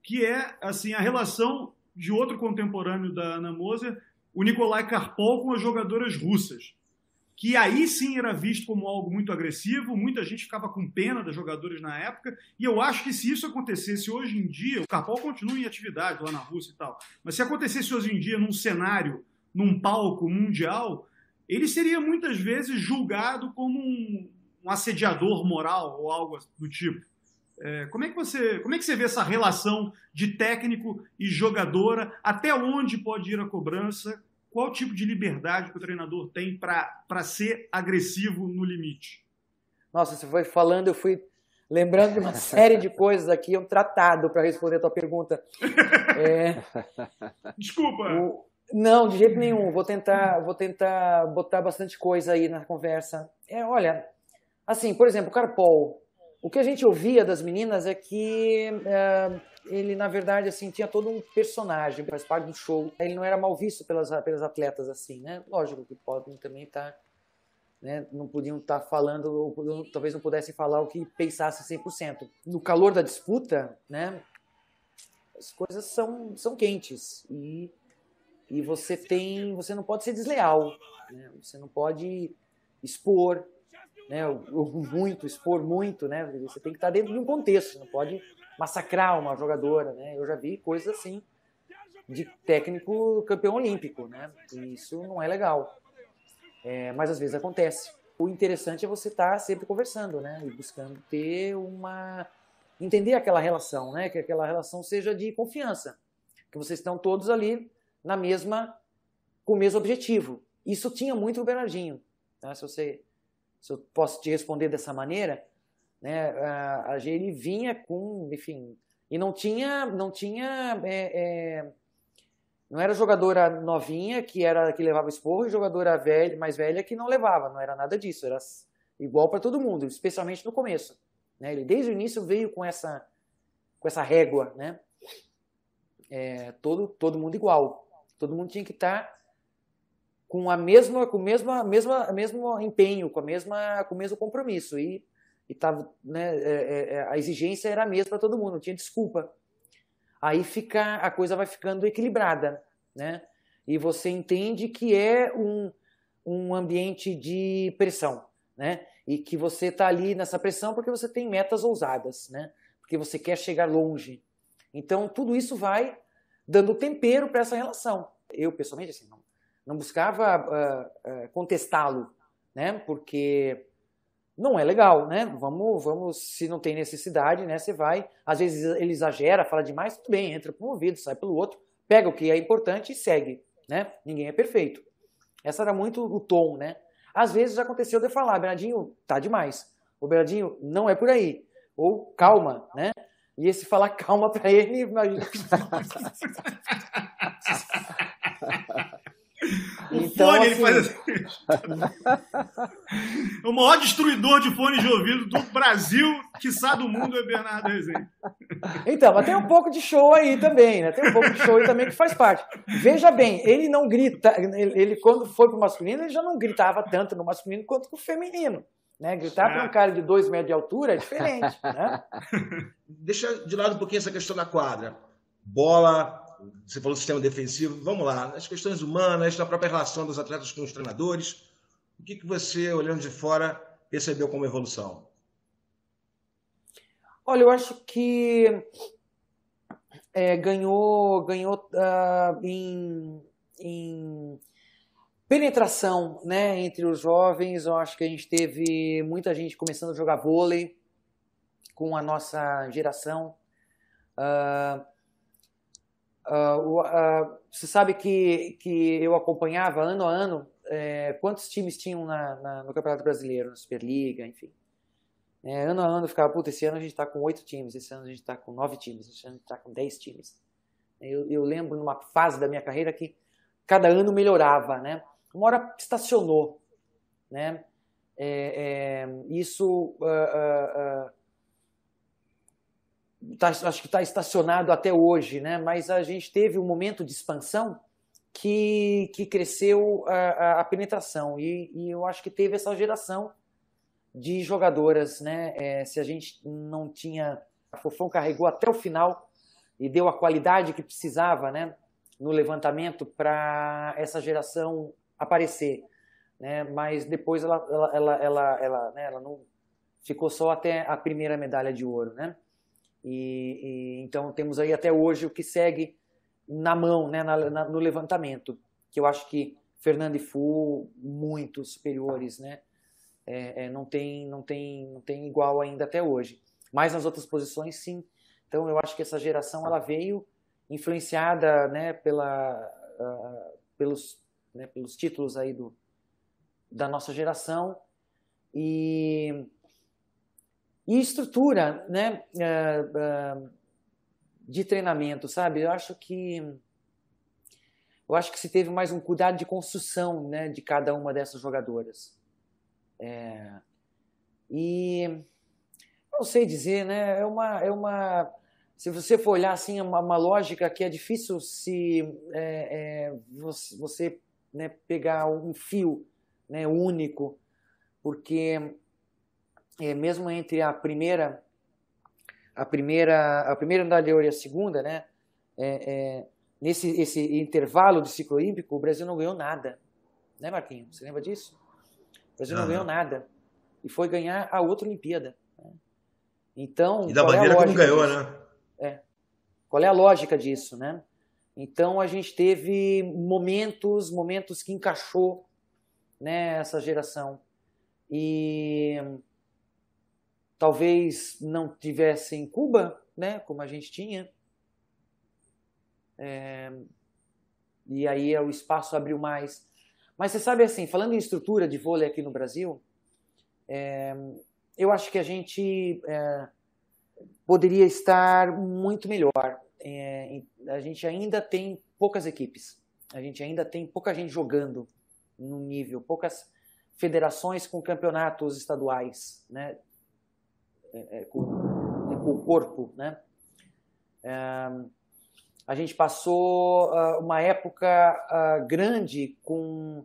que é assim a relação de outro contemporâneo da Ana Moza, o Nikolai Karpov, com as jogadoras russas que aí sim era visto como algo muito agressivo, muita gente ficava com pena dos jogadores na época, e eu acho que se isso acontecesse hoje em dia, o Carpal continua em atividade lá na Rússia e tal, mas se acontecesse hoje em dia num cenário, num palco mundial, ele seria muitas vezes julgado como um, um assediador moral ou algo do tipo. É, como, é que você, como é que você vê essa relação de técnico e jogadora? Até onde pode ir a cobrança? qual tipo de liberdade que o treinador tem para ser agressivo no limite? Nossa, você foi falando, eu fui lembrando de uma série de coisas aqui, um tratado para responder a tua pergunta. É... Desculpa. O... Não, de jeito nenhum. Vou tentar, vou tentar botar bastante coisa aí na conversa. É, olha, assim, por exemplo, o Carpol. O que a gente ouvia das meninas é que uh, ele, na verdade, assim, tinha todo um personagem, faz parte do show. Ele não era mal visto pelas, pelas atletas, assim, né? Lógico que podem também estar... Tá, né? Não podiam estar tá falando, ou talvez não pudessem falar o que pensasse 100%. No calor da disputa, né? As coisas são, são quentes e, e você tem... Você não pode ser desleal, né? Você não pode expor, né, muito, expor muito, né? Você tem que estar dentro de um contexto, não pode massacrar uma jogadora, né? Eu já vi coisas assim de técnico campeão olímpico, né? E isso não é legal. É, mas às vezes acontece. O interessante é você estar sempre conversando, né? E buscando ter uma entender aquela relação, né? Que aquela relação seja de confiança, que vocês estão todos ali na mesma com o mesmo objetivo. Isso tinha muito o Bernardinho, tá? Se você se eu posso te responder dessa maneira, né, a, a ele vinha com, enfim, e não tinha, não tinha, é, é, não era jogadora novinha que era que levava esporro e jogadora velha, mais velha que não levava, não era nada disso, era igual para todo mundo, especialmente no começo. Né? Ele desde o início veio com essa, com essa régua, né? É, todo, todo mundo igual, todo mundo tinha que estar tá com a mesma, com mesma, mesma, mesmo empenho, com a mesma, com o mesmo compromisso e e tava, né, é, é, é a exigência era a mesma para todo mundo, não tinha desculpa. Aí fica a coisa vai ficando equilibrada, né? E você entende que é um, um ambiente de pressão, né? E que você está ali nessa pressão porque você tem metas ousadas, né? Porque você quer chegar longe. Então tudo isso vai dando tempero para essa relação. Eu pessoalmente assim não não buscava uh, uh, contestá-lo, né? Porque não é legal, né? Vamos, vamos, se não tem necessidade, né? Você vai, às vezes ele exagera, fala demais, tudo bem, entra por um ouvido, sai pelo outro, pega o que é importante e segue, né? Ninguém é perfeito. Essa era muito o tom, né? Às vezes aconteceu de falar, Bernardinho, tá demais. O Bernardinho, não é por aí. Ou calma, né? E esse falar calma para ele, imagina. O então, fone, assim... ele faz assim. o maior destruidor de fones de ouvido do Brasil, quiçá do mundo, é Bernardo Rezende. Então, mas tem um pouco de show aí também, né? Tem um pouco de show aí também que faz parte. Veja bem, ele não grita, ele, ele quando foi pro masculino, ele já não gritava tanto no masculino quanto no feminino. Né? Gritar é. para um cara de dois metros de altura é diferente. Né? Deixa de lado um pouquinho essa questão da quadra. Bola, você falou sistema defensivo, vamos lá, as questões humanas, da própria relação dos atletas com os treinadores, o que, que você, olhando de fora, percebeu como evolução? Olha, eu acho que é, ganhou, ganhou uh, em, em, penetração né, entre os jovens. Eu acho que a gente teve muita gente começando a jogar vôlei com a nossa geração. Uh, Uh, uh, você sabe que, que eu acompanhava ano a ano é, quantos times tinham na, na, no Campeonato Brasileiro, na Superliga, enfim. É, ano a ano eu ficava, puta, esse ano a gente está com oito times, esse ano a gente está com nove times, esse ano a gente está com dez times. Eu, eu, lembro numa fase da minha carreira que cada ano melhorava, né? Uma hora estacionou, né? É, isso uh, tá, acho que está estacionado até hoje, né? mas a gente teve um momento de expansão que, que cresceu a, a penetração e, e, eu acho que teve essa geração de jogadoras. Né? É, se a gente não tinha. A Fofão carregou até o final e deu a qualidade que precisava né? no levantamento para essa geração aparecer. Né? Mas depois ela, ela, ela, ela, ela, né? ela não ficou só até a primeira medalha de ouro. Né? E, e, então temos aí até hoje o que segue na mão, né, na, na, no levantamento, que eu acho que Fernando e Fu muito superiores, né? É, é, não tem não tem não tem igual ainda até hoje. Mas nas outras posições sim. Então eu acho que essa geração ela veio influenciada, né, pela uh, pelos né, pelos títulos aí do da nossa geração e e estrutura né, é, é, de treinamento, sabe? Eu acho que eu acho que se teve mais um cuidado de construção né, de cada uma dessas jogadoras. É, e não sei dizer, né? É uma, é uma se você for olhar assim, é uma, uma lógica que é difícil se é, é, você, você né, pegar um fio né, único, porque é, mesmo entre a primeira a primeira a primeira medalha e a segunda, né, é, é, nesse esse intervalo do ciclo olímpico, o Brasil não ganhou nada, né, Marquinhos? Você lembra disso? O Brasil não ganhou nada e foi ganhar a outra Olimpíada. Né? Então, e da bandeira é que não ganhou, disso? né? É. Qual é a lógica disso, né? Então a gente teve momentos, momentos que encaixou, né, essa geração e talvez não tivesse em Cuba, né, como a gente tinha. É, e aí o espaço abriu mais. Mas você sabe assim, falando em estrutura de vôlei aqui no Brasil, é, eu acho que a gente é, poderia estar muito melhor. É, a gente ainda tem poucas equipes, a gente ainda tem pouca gente jogando no nível, poucas federações com campeonatos estaduais, né? É, é, com, com, o corpo, né? É, a gente passou uh, uma época uh, grande com,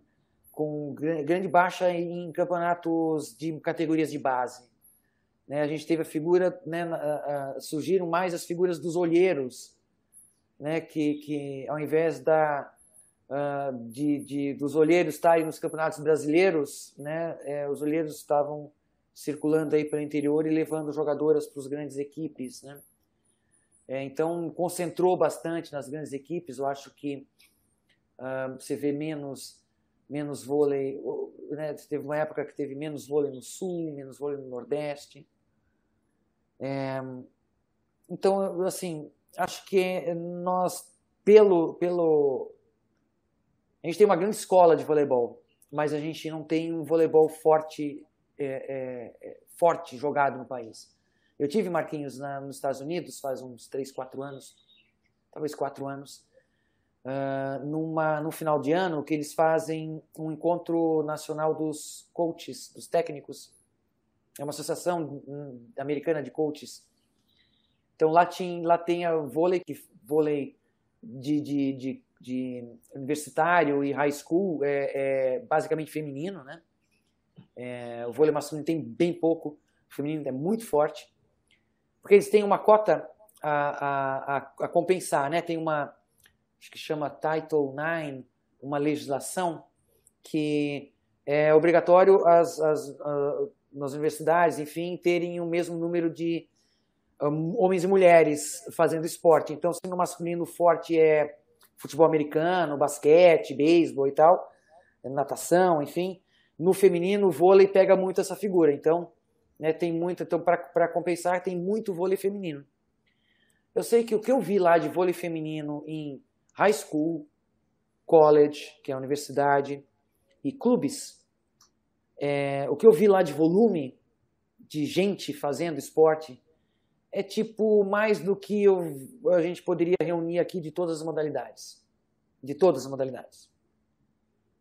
com grande baixa em campeonatos de categorias de base. Né? A gente teve a figura, né, surgiram mais as figuras dos olheiros, né, que, que ao invés da, uh, de, de, dos olheiros estarem nos campeonatos brasileiros, né, é, os olheiros estavam circulando aí pelo interior e levando jogadoras para as grandes equipes. Né? É, então, concentrou bastante nas grandes equipes. Eu acho que uh, você vê menos menos vôlei, né? teve uma época que teve menos vôlei no sul, menos vôlei no nordeste. É, então, assim, acho que nós, pelo, pelo. A gente tem uma grande escola de voleibol, mas a gente não tem um voleibol forte, é, é, é forte jogado no país. Eu tive Marquinhos na, nos Estados Unidos faz uns 3, 4 anos, talvez 4 anos, uh, numa, no final de ano, que eles fazem um encontro nacional dos coaches, dos técnicos, é uma associação hum, americana de coaches. Então lá, tinha, lá tem a vôlei, vôlei de, de, de, de universitário e high school, é, é basicamente feminino, né? É, o vôlei masculino tem bem pouco, o feminino é muito forte, porque eles têm uma cota a, a, a, compensar, né? Tem uma, acho que chama Title IX, uma legislação que é obrigatório as, as, nas universidades, enfim, terem o mesmo número de um, homens e mulheres fazendo esporte. Então, se no masculino forte é futebol americano, basquete, beisebol e tal, natação, enfim, no feminino o vôlei pega muito essa figura. Então, né, tem muito, então para compensar, tem muito vôlei feminino. Eu sei que o que eu vi lá de vôlei feminino em high school, college, que é a universidade, e clubes, é, o que eu vi lá de volume de gente fazendo esporte é tipo mais do que eu, a gente poderia reunir aqui de todas as modalidades. De todas as modalidades.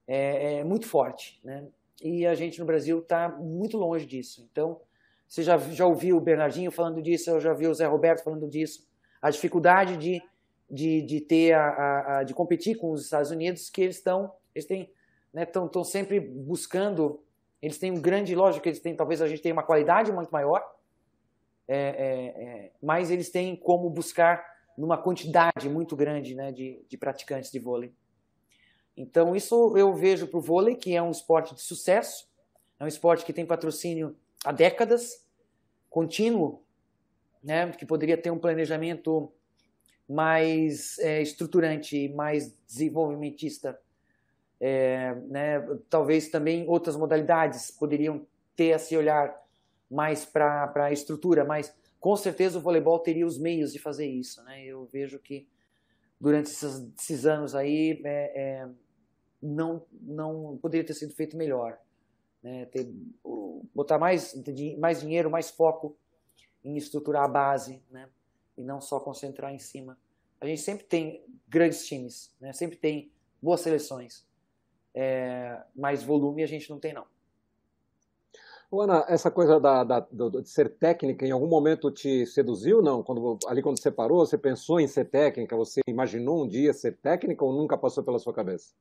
É, é muito forte, né? E a gente no Brasil está muito longe disso. Então, você já, já ouviu o Bernardinho falando disso, eu já vi o Zé Roberto falando disso. A dificuldade de, de, de ter a, a, a de competir com os Estados Unidos, que eles estão, eles têm, né, estão sempre buscando eles têm um grande, lógico que eles têm, talvez a gente tenha uma qualidade muito maior, é, é, é, mas eles têm como buscar numa quantidade muito grande né, de, de praticantes de vôlei. Então, isso eu vejo para o vôlei, que é um esporte de sucesso, é um esporte que tem patrocínio há décadas, contínuo, né, que poderia ter um planejamento mais é, estruturante, mais desenvolvimentista é, né, talvez também outras modalidades poderiam ter esse olhar mais para a estrutura, mas com certeza o voleibol teria os meios de fazer isso. Né? Eu vejo que durante esses, esses anos aí é, é, não, não poderia ter sido feito melhor. Né? Ter, botar mais, mais dinheiro, mais foco em estruturar a base né? e não só concentrar em cima. A gente sempre tem grandes times, né? sempre tem boas seleções é, mais volume a gente não tem não. Ana, essa coisa da, da, de ser técnica, em algum momento te seduziu, não? Quando, ali quando você parou, você pensou em ser técnica? Você imaginou um dia ser técnica ou nunca passou pela sua cabeça?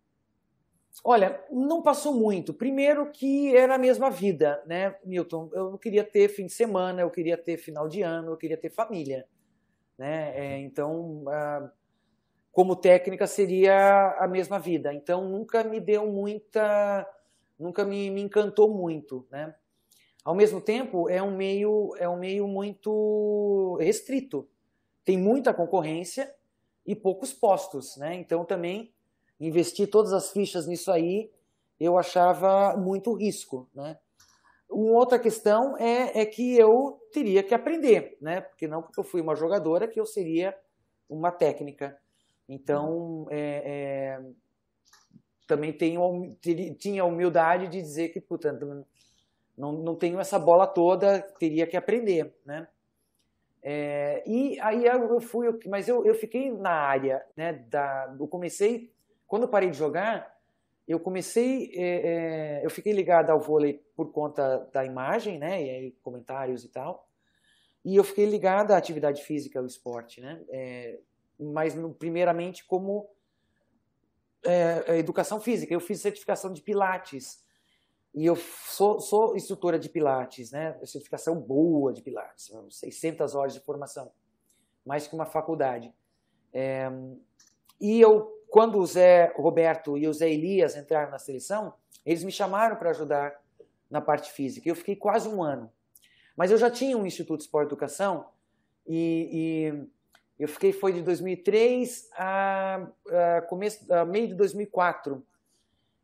Olha, não passou muito. Primeiro que era a mesma vida, né, Milton? Eu queria ter fim de semana, eu queria ter final de ano, eu queria ter família. Né? É, então, como técnica seria a mesma vida. Então, nunca me deu muita... Nunca me, me encantou muito, né? Ao mesmo tempo, é um meio, é um meio muito restrito. Tem muita concorrência e poucos postos, né? Então também investir todas as fichas nisso aí, eu achava muito risco, né? Uma outra questão é, é que eu teria que aprender, né? Porque não porque eu fui uma jogadora que eu seria uma técnica. Então, é, é, também tenho, tinha a humildade de dizer que, portanto, não, não tenho essa bola toda, teria que aprender, né? É, e aí eu fui, mas eu, eu fiquei na área, né? Da, eu comecei, quando eu parei de jogar, eu comecei, é, é, eu fiquei ligado ao vôlei por conta da imagem, né? E aí, comentários e tal. E eu fiquei ligado à atividade física, ao esporte, né? É, mas primeiramente como é, educação física. Eu fiz certificação de pilates e eu sou, sou instrutora de Pilates, né? Certificação boa de Pilates, 600 horas de formação, mais que uma faculdade. É, e eu, quando o Zé Roberto e o Zé Elias entraram na seleção, eles me chamaram para ajudar na parte física. Eu fiquei quase um ano. Mas eu já tinha um Instituto de Esporte e Educação e, e eu fiquei, foi de 2003 a, a, começo, a meio de 2004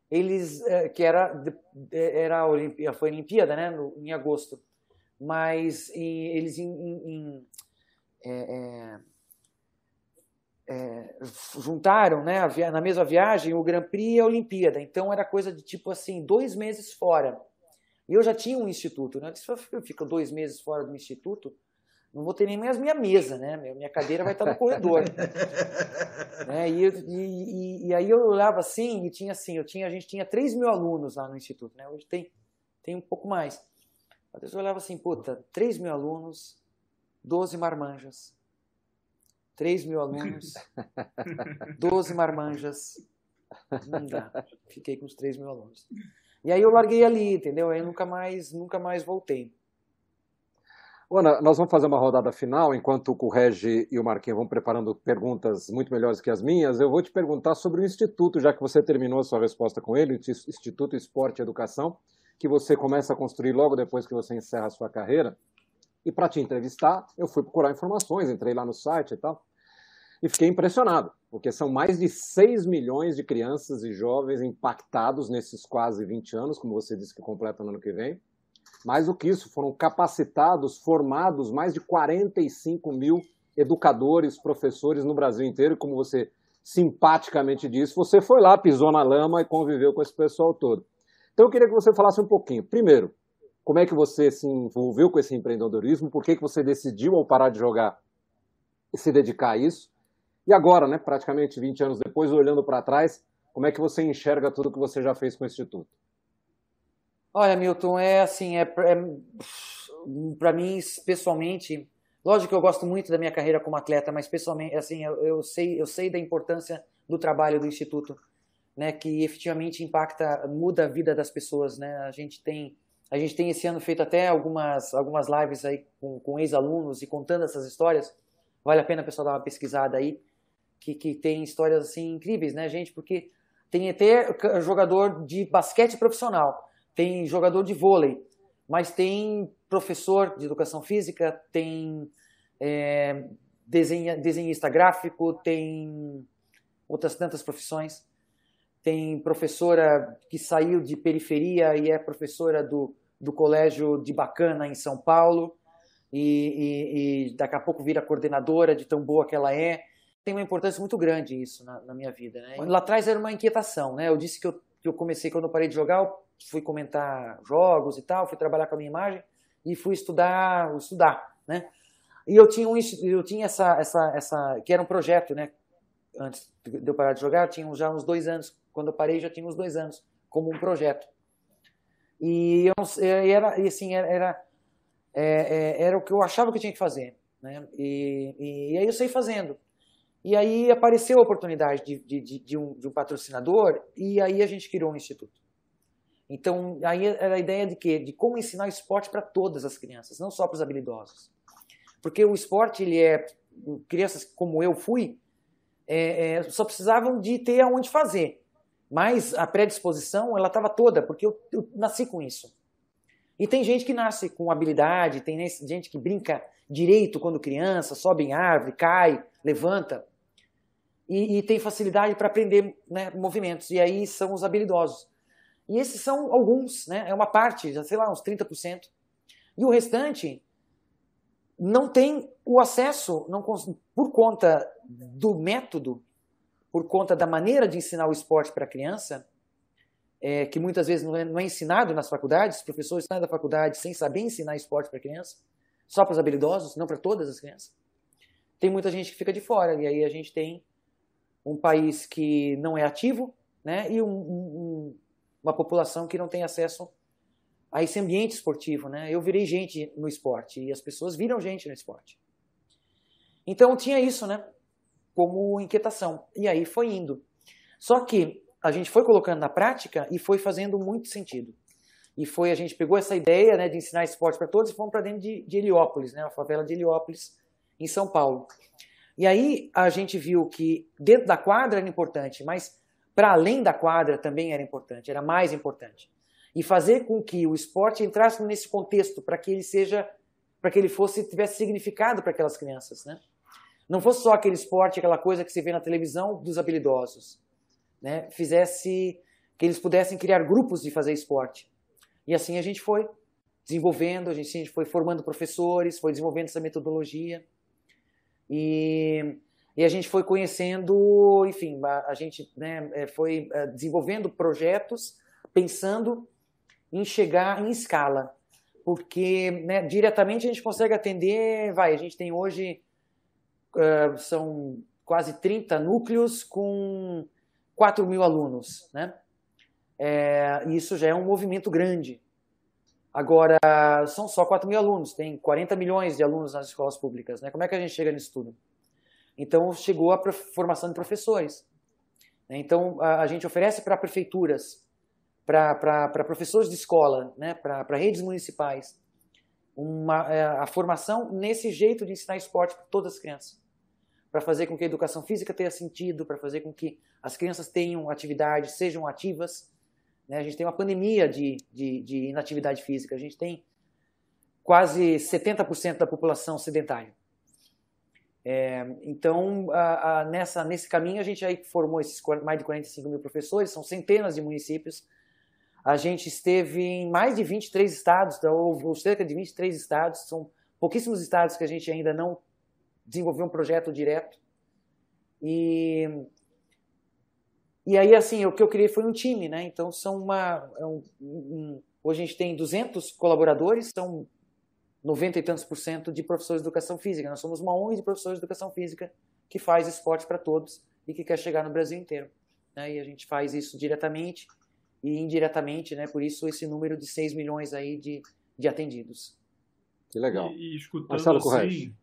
eles é, que era era a Olimpíada, foi a Olimpíada, né, no, em agosto, mas em, eles em, em, é, é, é juntaram, né, na mesma viagem o Grand Prix e a Olimpíada, então era coisa de tipo assim dois meses fora. E eu já tinha um instituto, né? Se eu fico dois meses fora do instituto, não vou ter nem mais minha mesa, né? Minha cadeira vai estar no corredor. né? E, e, e, aí eu olhava assim e tinha assim, eu tinha, a gente tinha 3 mil alunos lá no instituto, né? Hoje tem, tem um pouco mais. Às vezes eu olhava assim, puta, 3 mil alunos, 12 marmanjas. 3 mil alunos, 12 marmanjas. Não dá. Fiquei com os 3 mil alunos. E aí eu larguei ali, entendeu? Aí nunca mais, nunca mais voltei. Ana, nós vamos fazer uma rodada final, enquanto o Regi e o Marquinhos vão preparando perguntas muito melhores que as minhas. Eu vou te perguntar sobre o Instituto, já que você terminou a sua resposta com ele, o Instituto Esporte e Educação, que você começa a construir logo depois que você encerra a sua carreira. E para te entrevistar, eu fui procurar informações, entrei lá no site e tal, e fiquei impressionado, porque são mais de 6 milhões de crianças e jovens impactados nesses quase 20 anos, como você disse que completa no ano que vem mais do que isso, foram capacitados, formados mais de 45 mil educadores, professores no Brasil inteiro, como você simpaticamente disse, você foi lá, pisou na lama e conviveu com esse pessoal todo. Então eu queria que você falasse um pouquinho. Primeiro, como é que você se envolveu com esse empreendedorismo? Por que, que você decidiu, ao parar de jogar, se dedicar a isso? E agora, né, praticamente 20 anos depois, olhando para trás, como é que você enxerga tudo que você já fez com o Instituto? Olha, Milton, é assim, é, é para mim, pessoalmente, lógico que eu gosto muito da minha carreira como atleta, mas pessoalmente, assim, eu, eu, sei, eu sei da importância do trabalho do instituto, né, que efetivamente impacta, muda a vida das pessoas, né? A gente tem, a gente tem esse ano feito até algumas, algumas lives aí com, com ex-alunos e contando essas histórias. Vale a pena pessoal dar uma pesquisada aí, que, que tem histórias assim incríveis, né, gente? Porque tem até jogador de basquete profissional tem jogador de vôlei, mas tem professor de educação física, tem é, desenha, desenhista gráfico, tem outras tantas profissões. Tem professora que saiu de periferia e é professora do, do colégio de Bacana, em São Paulo, e, e, e daqui a pouco vira coordenadora de tão boa que ela é. Tem uma importância muito grande isso na, na minha vida. Né? Lá atrás era uma inquietação. Né? Eu disse que eu, que eu comecei, quando eu parei de jogar, eu fui comentar jogos e tal, fui trabalhar com a minha imagem e fui estudar, estudar, né? E eu tinha um, eu tinha essa, essa, essa, que era um projeto, né? Antes de eu parar de jogar, tinha já uns dois anos. Quando eu parei, já tinha uns dois anos como um projeto. E eu, era, e assim, era, era, é, é, era o que eu achava que eu tinha que fazer. Né? E, e, e aí eu saí fazendo. E aí apareceu a oportunidade de, de, de, de, um, de um patrocinador e aí a gente criou um instituto. Então, aí era a ideia de quê? De como ensinar esporte para todas as crianças, não só para os habilidosos. Porque o esporte, ele é. Crianças como eu fui, é, é, só precisavam de ter aonde fazer. Mas a predisposição, ela estava toda, porque eu, eu, nasci com isso. E tem gente que nasce com habilidade, tem gente que brinca direito quando criança, sobe em árvore, cai, levanta. E, e tem facilidade para aprender né, movimentos. E aí são os habilidosos. E esses são alguns, né? é uma parte, sei lá, uns 30%. E o restante não tem o acesso, não, por conta do método, por conta da maneira de ensinar o esporte para a criança, é, que muitas vezes não é, não é, ensinado nas faculdades, os professores saem da faculdade sem saber ensinar esporte para a criança, só para os habilidosos, não para todas as crianças. Tem muita gente que fica de fora, e aí a gente tem um país que não é ativo, né, e um, um, uma população que não tem acesso a esse ambiente esportivo, né? Eu virei gente no esporte e as pessoas viram gente no esporte. Então tinha isso, né? Como inquietação. E aí foi indo. Só que a gente foi colocando na prática e foi fazendo muito sentido. E foi, a gente pegou essa ideia né, de ensinar esporte para todos e fomos para dentro de, de Heliópolis, né, a favela de Heliópolis, em São Paulo. E aí a gente viu que dentro da quadra era importante, mas para além da quadra também era importante, era mais importante. E fazer com que o esporte entrasse nesse contexto para que ele seja, para que ele fosse tivesse significado para aquelas crianças, né? Não fosse só aquele esporte, aquela coisa que se vê na televisão dos habilidosos, né? Fizesse que eles pudessem criar grupos de fazer esporte. E assim a gente foi desenvolvendo, a gente, a gente foi formando professores, foi desenvolvendo essa metodologia. E e a gente foi conhecendo, enfim, a, a gente né, é, foi é, desenvolvendo projetos pensando em chegar em escala, porque né, diretamente a gente consegue atender, vai, a gente tem hoje, uh, são quase 30 núcleos com 4 mil alunos, né? É, isso já é um movimento grande. Agora, são só 4 mil alunos, tem 40 milhões de alunos nas escolas públicas, né? Como é que a gente chega nisso tudo? Então, chegou a formação de professores. Né? Então, a, gente oferece para prefeituras, para professores de escola, né? para redes municipais, uma, é, a formação nesse jeito de ensinar esporte para todas as crianças. Para fazer com que a educação física tenha sentido, para fazer com que as crianças tenham atividade, sejam ativas. Né? A gente tem uma pandemia de, de, de inatividade física, a gente tem quase 70% da população sedentária. É, então, a, a, nessa, nesse caminho, a gente aí formou esses mais de 45 mil professores, são centenas de municípios. A gente esteve em mais de 23 estados, então, ou, cerca de 23 estados, são pouquíssimos estados que a gente ainda não desenvolveu um projeto direto. E, e aí, assim, o que eu criei foi um time, né? Então, são uma. É um, um, hoje a gente tem 200 colaboradores, são 90 e tantos por cento de professores de educação física. Nós somos uma ONG de professores de educação física que faz esporte para todos e que quer chegar no Brasil inteiro. Né? E a gente faz isso diretamente e indiretamente, né? por isso esse número de 6 milhões aí de, de atendidos. Que legal. E, e escutando Marcelo assim,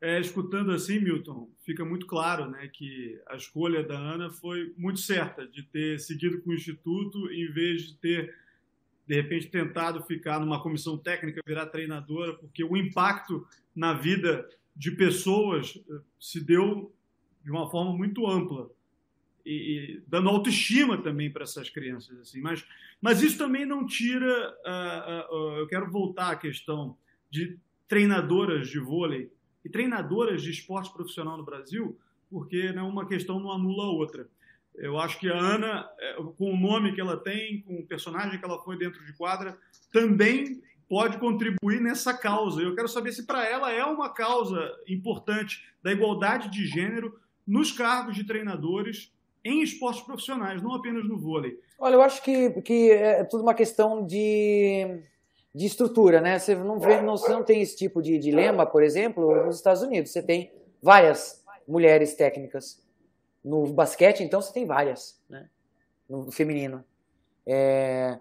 é, escutando assim, Milton, fica muito claro né, que a escolha da Ana foi muito certa de ter seguido com o Instituto em vez de ter de repente tentado ficar numa comissão técnica, virar treinadora, porque o impacto na vida de pessoas eh, se deu de uma forma muito ampla e, e dando autoestima também para essas crianças assim. Mas, mas isso também não tira. Uh, uh, uh, eu quero voltar à questão de treinadoras de vôlei e treinadoras de esporte profissional no Brasil, porque né, uma questão não anula a outra. Eu acho que a Ana, é, com o nome que ela tem, com o personagem que ela foi dentro de quadra, também pode contribuir nessa causa. Eu quero saber se para ela é uma causa importante da igualdade de gênero nos cargos de treinadores em esportes profissionais, não apenas no vôlei. Olha, eu acho que, que é tudo uma questão de, de estrutura, né? Você não, vê, não, você não tem esse tipo de dilema, por exemplo, nos Estados Unidos. Você tem várias mulheres técnicas no basquete, então, você tem várias, né? No feminino. É...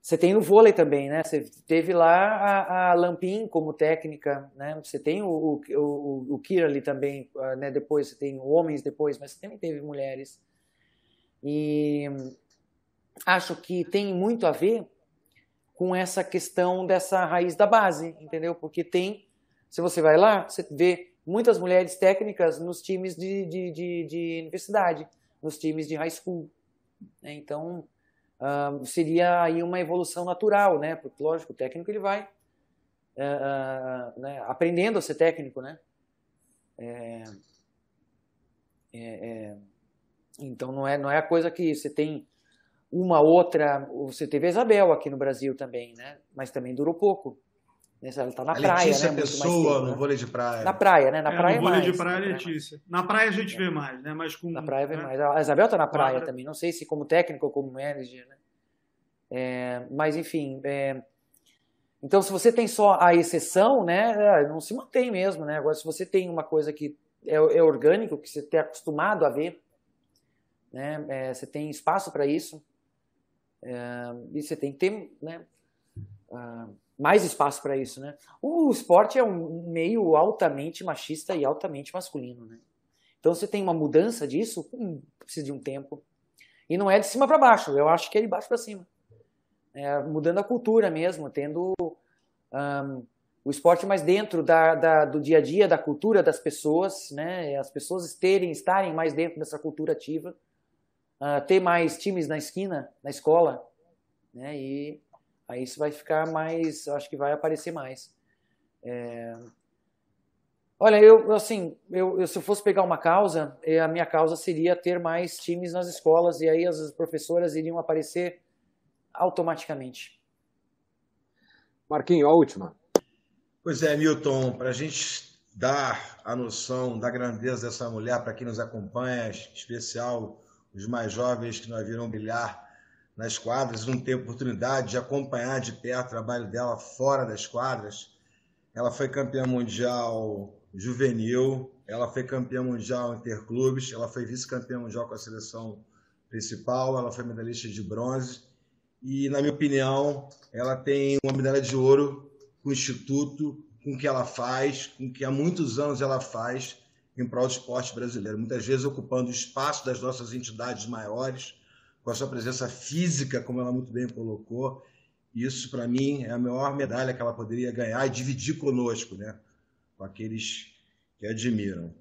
Você tem no vôlei também, né? Você teve lá a, a Lampin como técnica, né? Você tem o, o, o, o Kira ali também, ah, né? Depois você tem homens depois, mas você também teve mulheres. E acho que tem muito a ver com essa questão dessa raiz da base, entendeu? Porque tem, se você vai lá, você vê muitas mulheres técnicas nos times de, de, de, de universidade, nos times de high school. Né? Então, uh, seria aí uma evolução natural, né? Porque, lógico, o técnico ele vai uh, uh, né? aprendendo a ser técnico, né? É, é, é, então, não é, não é a coisa que você tem uma outra. Você teve a Isabel aqui no Brasil também, né? Mas também durou pouco. Ela está na a praia, Letícia né? Pessoa tempo, no né? vôlei de praia. Na praia, né? Na é, praia no vôlei mais. de praia, Letícia. Na praia a gente vê mais, né? Mas com, na praia vê né? mais. A Isabel está na praia Claro. também. Não sei se como técnico ou como manager, né? É, mas, enfim... é, Então, se você tem só a exceção, né? é, Não se mantém mesmo, né? Agora, se você tem uma coisa que é, é orgânico, que você está acostumado a ver, né? é, você tem espaço para isso, é, e você tem que ter, né? mais espaço para isso, né? O esporte é um meio altamente machista e altamente masculino, né? Então você tem uma mudança disso, hum, precisa de um tempo. E não é de cima para baixo, eu acho que é de baixo para cima. É, mudando a cultura mesmo, tendo um, o esporte mais dentro da, da, do dia a dia, da cultura das pessoas, né? As pessoas terem, estarem mais dentro dessa cultura ativa, uh, ter mais times na esquina, na escola, né? E aí isso vai ficar mais, eu acho que vai aparecer mais. É... Olha, eu assim, eu, eu, se eu fosse pegar uma causa, eh, a minha causa seria ter mais times nas escolas e aí as professoras iriam aparecer automaticamente. Marquinho, a última. Pois é, Milton, para a gente dar a noção da grandeza dessa mulher, para quem nos acompanha, especial os mais jovens que nós viram brilhar nas quadras, não tem oportunidade de acompanhar de perto o trabalho dela fora das quadras. Ela foi campeã mundial juvenil, ela foi campeã mundial interclubes, ela foi vice-campeã mundial com a seleção principal, ela foi medalhista de bronze e, na minha opinião, ela tem uma medalha de ouro com o Instituto, com o que ela faz, com o que há muitos anos ela faz em prol do esporte brasileiro. Muitas vezes ocupando o espaço das nossas entidades maiores, com a sua presença física, como ela muito bem colocou. Isso, para mim, é a maior medalha que ela poderia ganhar e dividir conosco, né? com aqueles que admiram.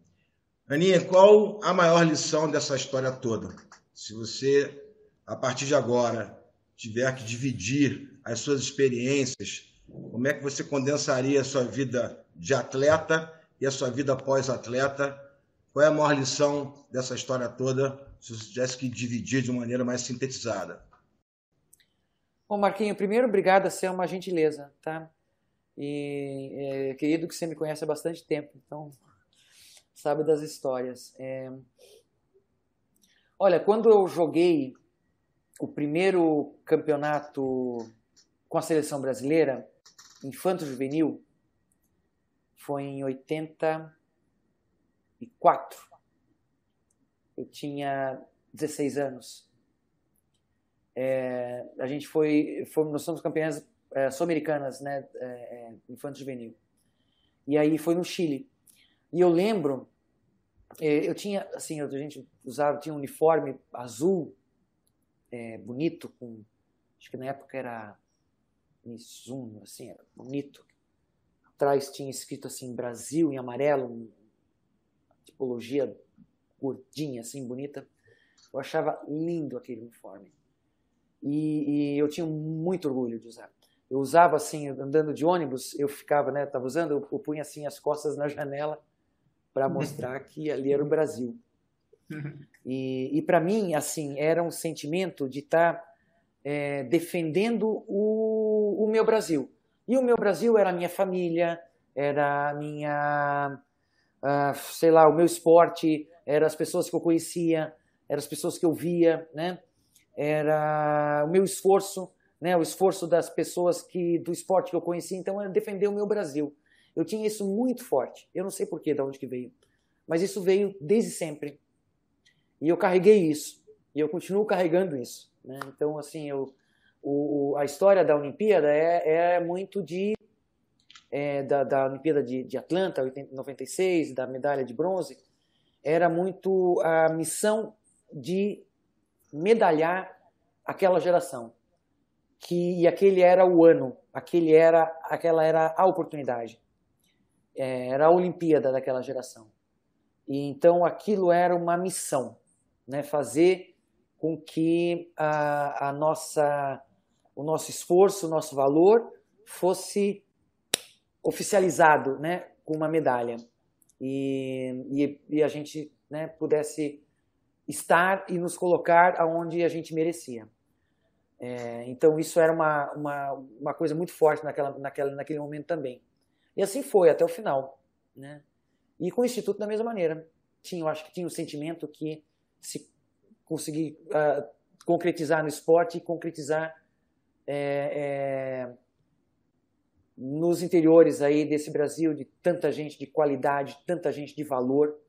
Aninha, qual a maior lição dessa história toda? Se você, a partir de agora, tiver que dividir as suas experiências, como é que você condensaria a sua vida de atleta e a sua vida pós-atleta? Qual é a maior lição dessa história toda, se você tivesse que dividir de uma maneira mais sintetizada? Bom, Marquinho, primeiro, obrigado, você é uma gentileza, tá? E é, querido que você me conhece há bastante tempo, então sabe das histórias. É... Olha, quando eu joguei o primeiro campeonato com a seleção brasileira, infanto juvenil, foi em 84. Eu tinha 16 anos. É, a gente foi, foi, nós somos campeãs é, sul-americanas, né, é, é, infanto juvenil. E aí foi no Chile. E eu lembro, é, eu tinha, assim, a gente usava, tinha um uniforme azul, é, bonito, com, acho que na época era Mizuno, assim, bonito. Atrás tinha escrito assim, Brasil em amarelo, uma tipologia gordinha, assim, bonita. Eu achava lindo aquele uniforme. E, e, eu tinha muito orgulho de usar. Eu usava assim, andando de ônibus, eu ficava, né, tava usando, eu, eu punha assim as costas na janela para mostrar que ali era o Brasil. E, e para mim, assim, era um sentimento de estar tá, é, defendendo o, o meu Brasil. E o meu Brasil era a minha família, era a minha, uh, sei lá, o meu esporte, eram as pessoas que eu conhecia, eram as pessoas que eu via, né? Era o meu esforço, né? O esforço das pessoas que do esporte que eu conhecia, então era defender o meu Brasil. Eu tinha isso muito forte. Eu não sei porquê, de onde que veio, mas isso veio desde sempre. E eu carreguei isso. E eu continuo carregando isso. Né? Então, assim, eu o, a história da Olimpíada é, é muito de é, da, da, Olimpíada de, de Atlanta, 96, da medalha de bronze, era muito a missão de medalhar aquela geração. Que, e aquele era o ano, aquele era, aquela era a oportunidade. É, era a Olimpíada daquela geração. E então aquilo era uma missão, né? fazer com que a, a nossa, o nosso esforço, o nosso valor fosse oficializado né? com uma medalha. E, e, e a gente né, pudesse estar e nos colocar aonde a gente merecia. É, então isso era uma, uma, uma coisa muito forte naquela, naquela, naquele momento também. E assim foi até o final. Né? E com o Instituto da mesma maneira. Tinha, eu acho que tinha o sentimento que se conseguir uh, concretizar no esporte e concretizar é, é, nos interiores aí desse Brasil de tanta gente de qualidade, tanta gente de valor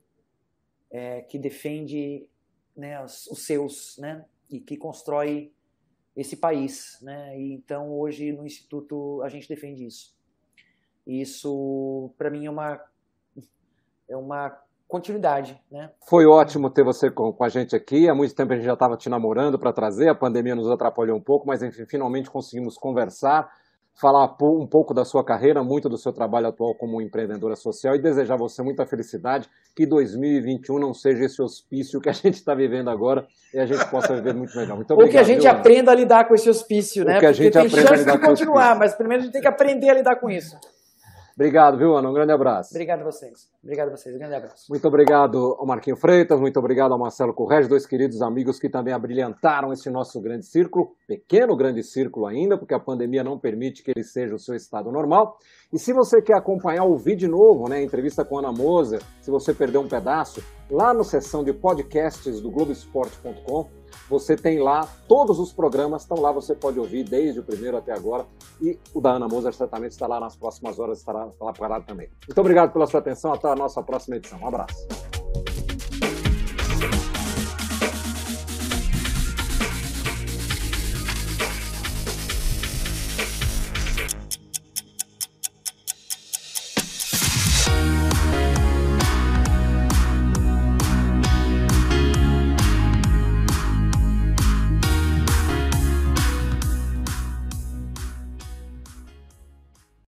é, que defende né, os, os, seus, né, e que constrói esse país, né? E então hoje no instituto a gente defende isso. E isso para mim é uma é uma continuidade, né? Foi ótimo ter você com, com a gente aqui. Há muito tempo a gente já estava te namorando para trazer. A pandemia nos atrapalhou um pouco, mas enfim, finalmente conseguimos conversar falar um pouco da sua carreira, muito do seu trabalho atual como empreendedora social e desejar você muita felicidade, que 2021 não seja esse hospício que a gente está vivendo agora e a gente possa viver muito melhor. Muito obrigado, Ou que a gente viu, aprenda a lidar com esse hospício, né? que a gente Porque tem chance de continuar, mas primeiro a gente tem que aprender a lidar com isso. Obrigado, viu, Ana? Um grande abraço. Obrigado a vocês. Obrigado a vocês. Um grande abraço. Muito obrigado ao Marquinho Freitas, muito obrigado ao Marcelo Correge, dois queridos amigos que também abrilhantaram esse nosso grande círculo, pequeno grande círculo ainda, porque a pandemia não permite que ele seja o seu estado normal. E se você quer acompanhar o vídeo novo, né, entrevista com Ana Moser, se você perdeu um pedaço, lá na seção de podcasts do Globoesporte.com, você tem lá todos os programas, estão lá, você pode ouvir desde o primeiro até agora. E o da Ana Moser certamente está lá nas próximas horas, estará, estará parado também. Muito obrigado pela sua atenção, até a nossa próxima edição. Um abraço.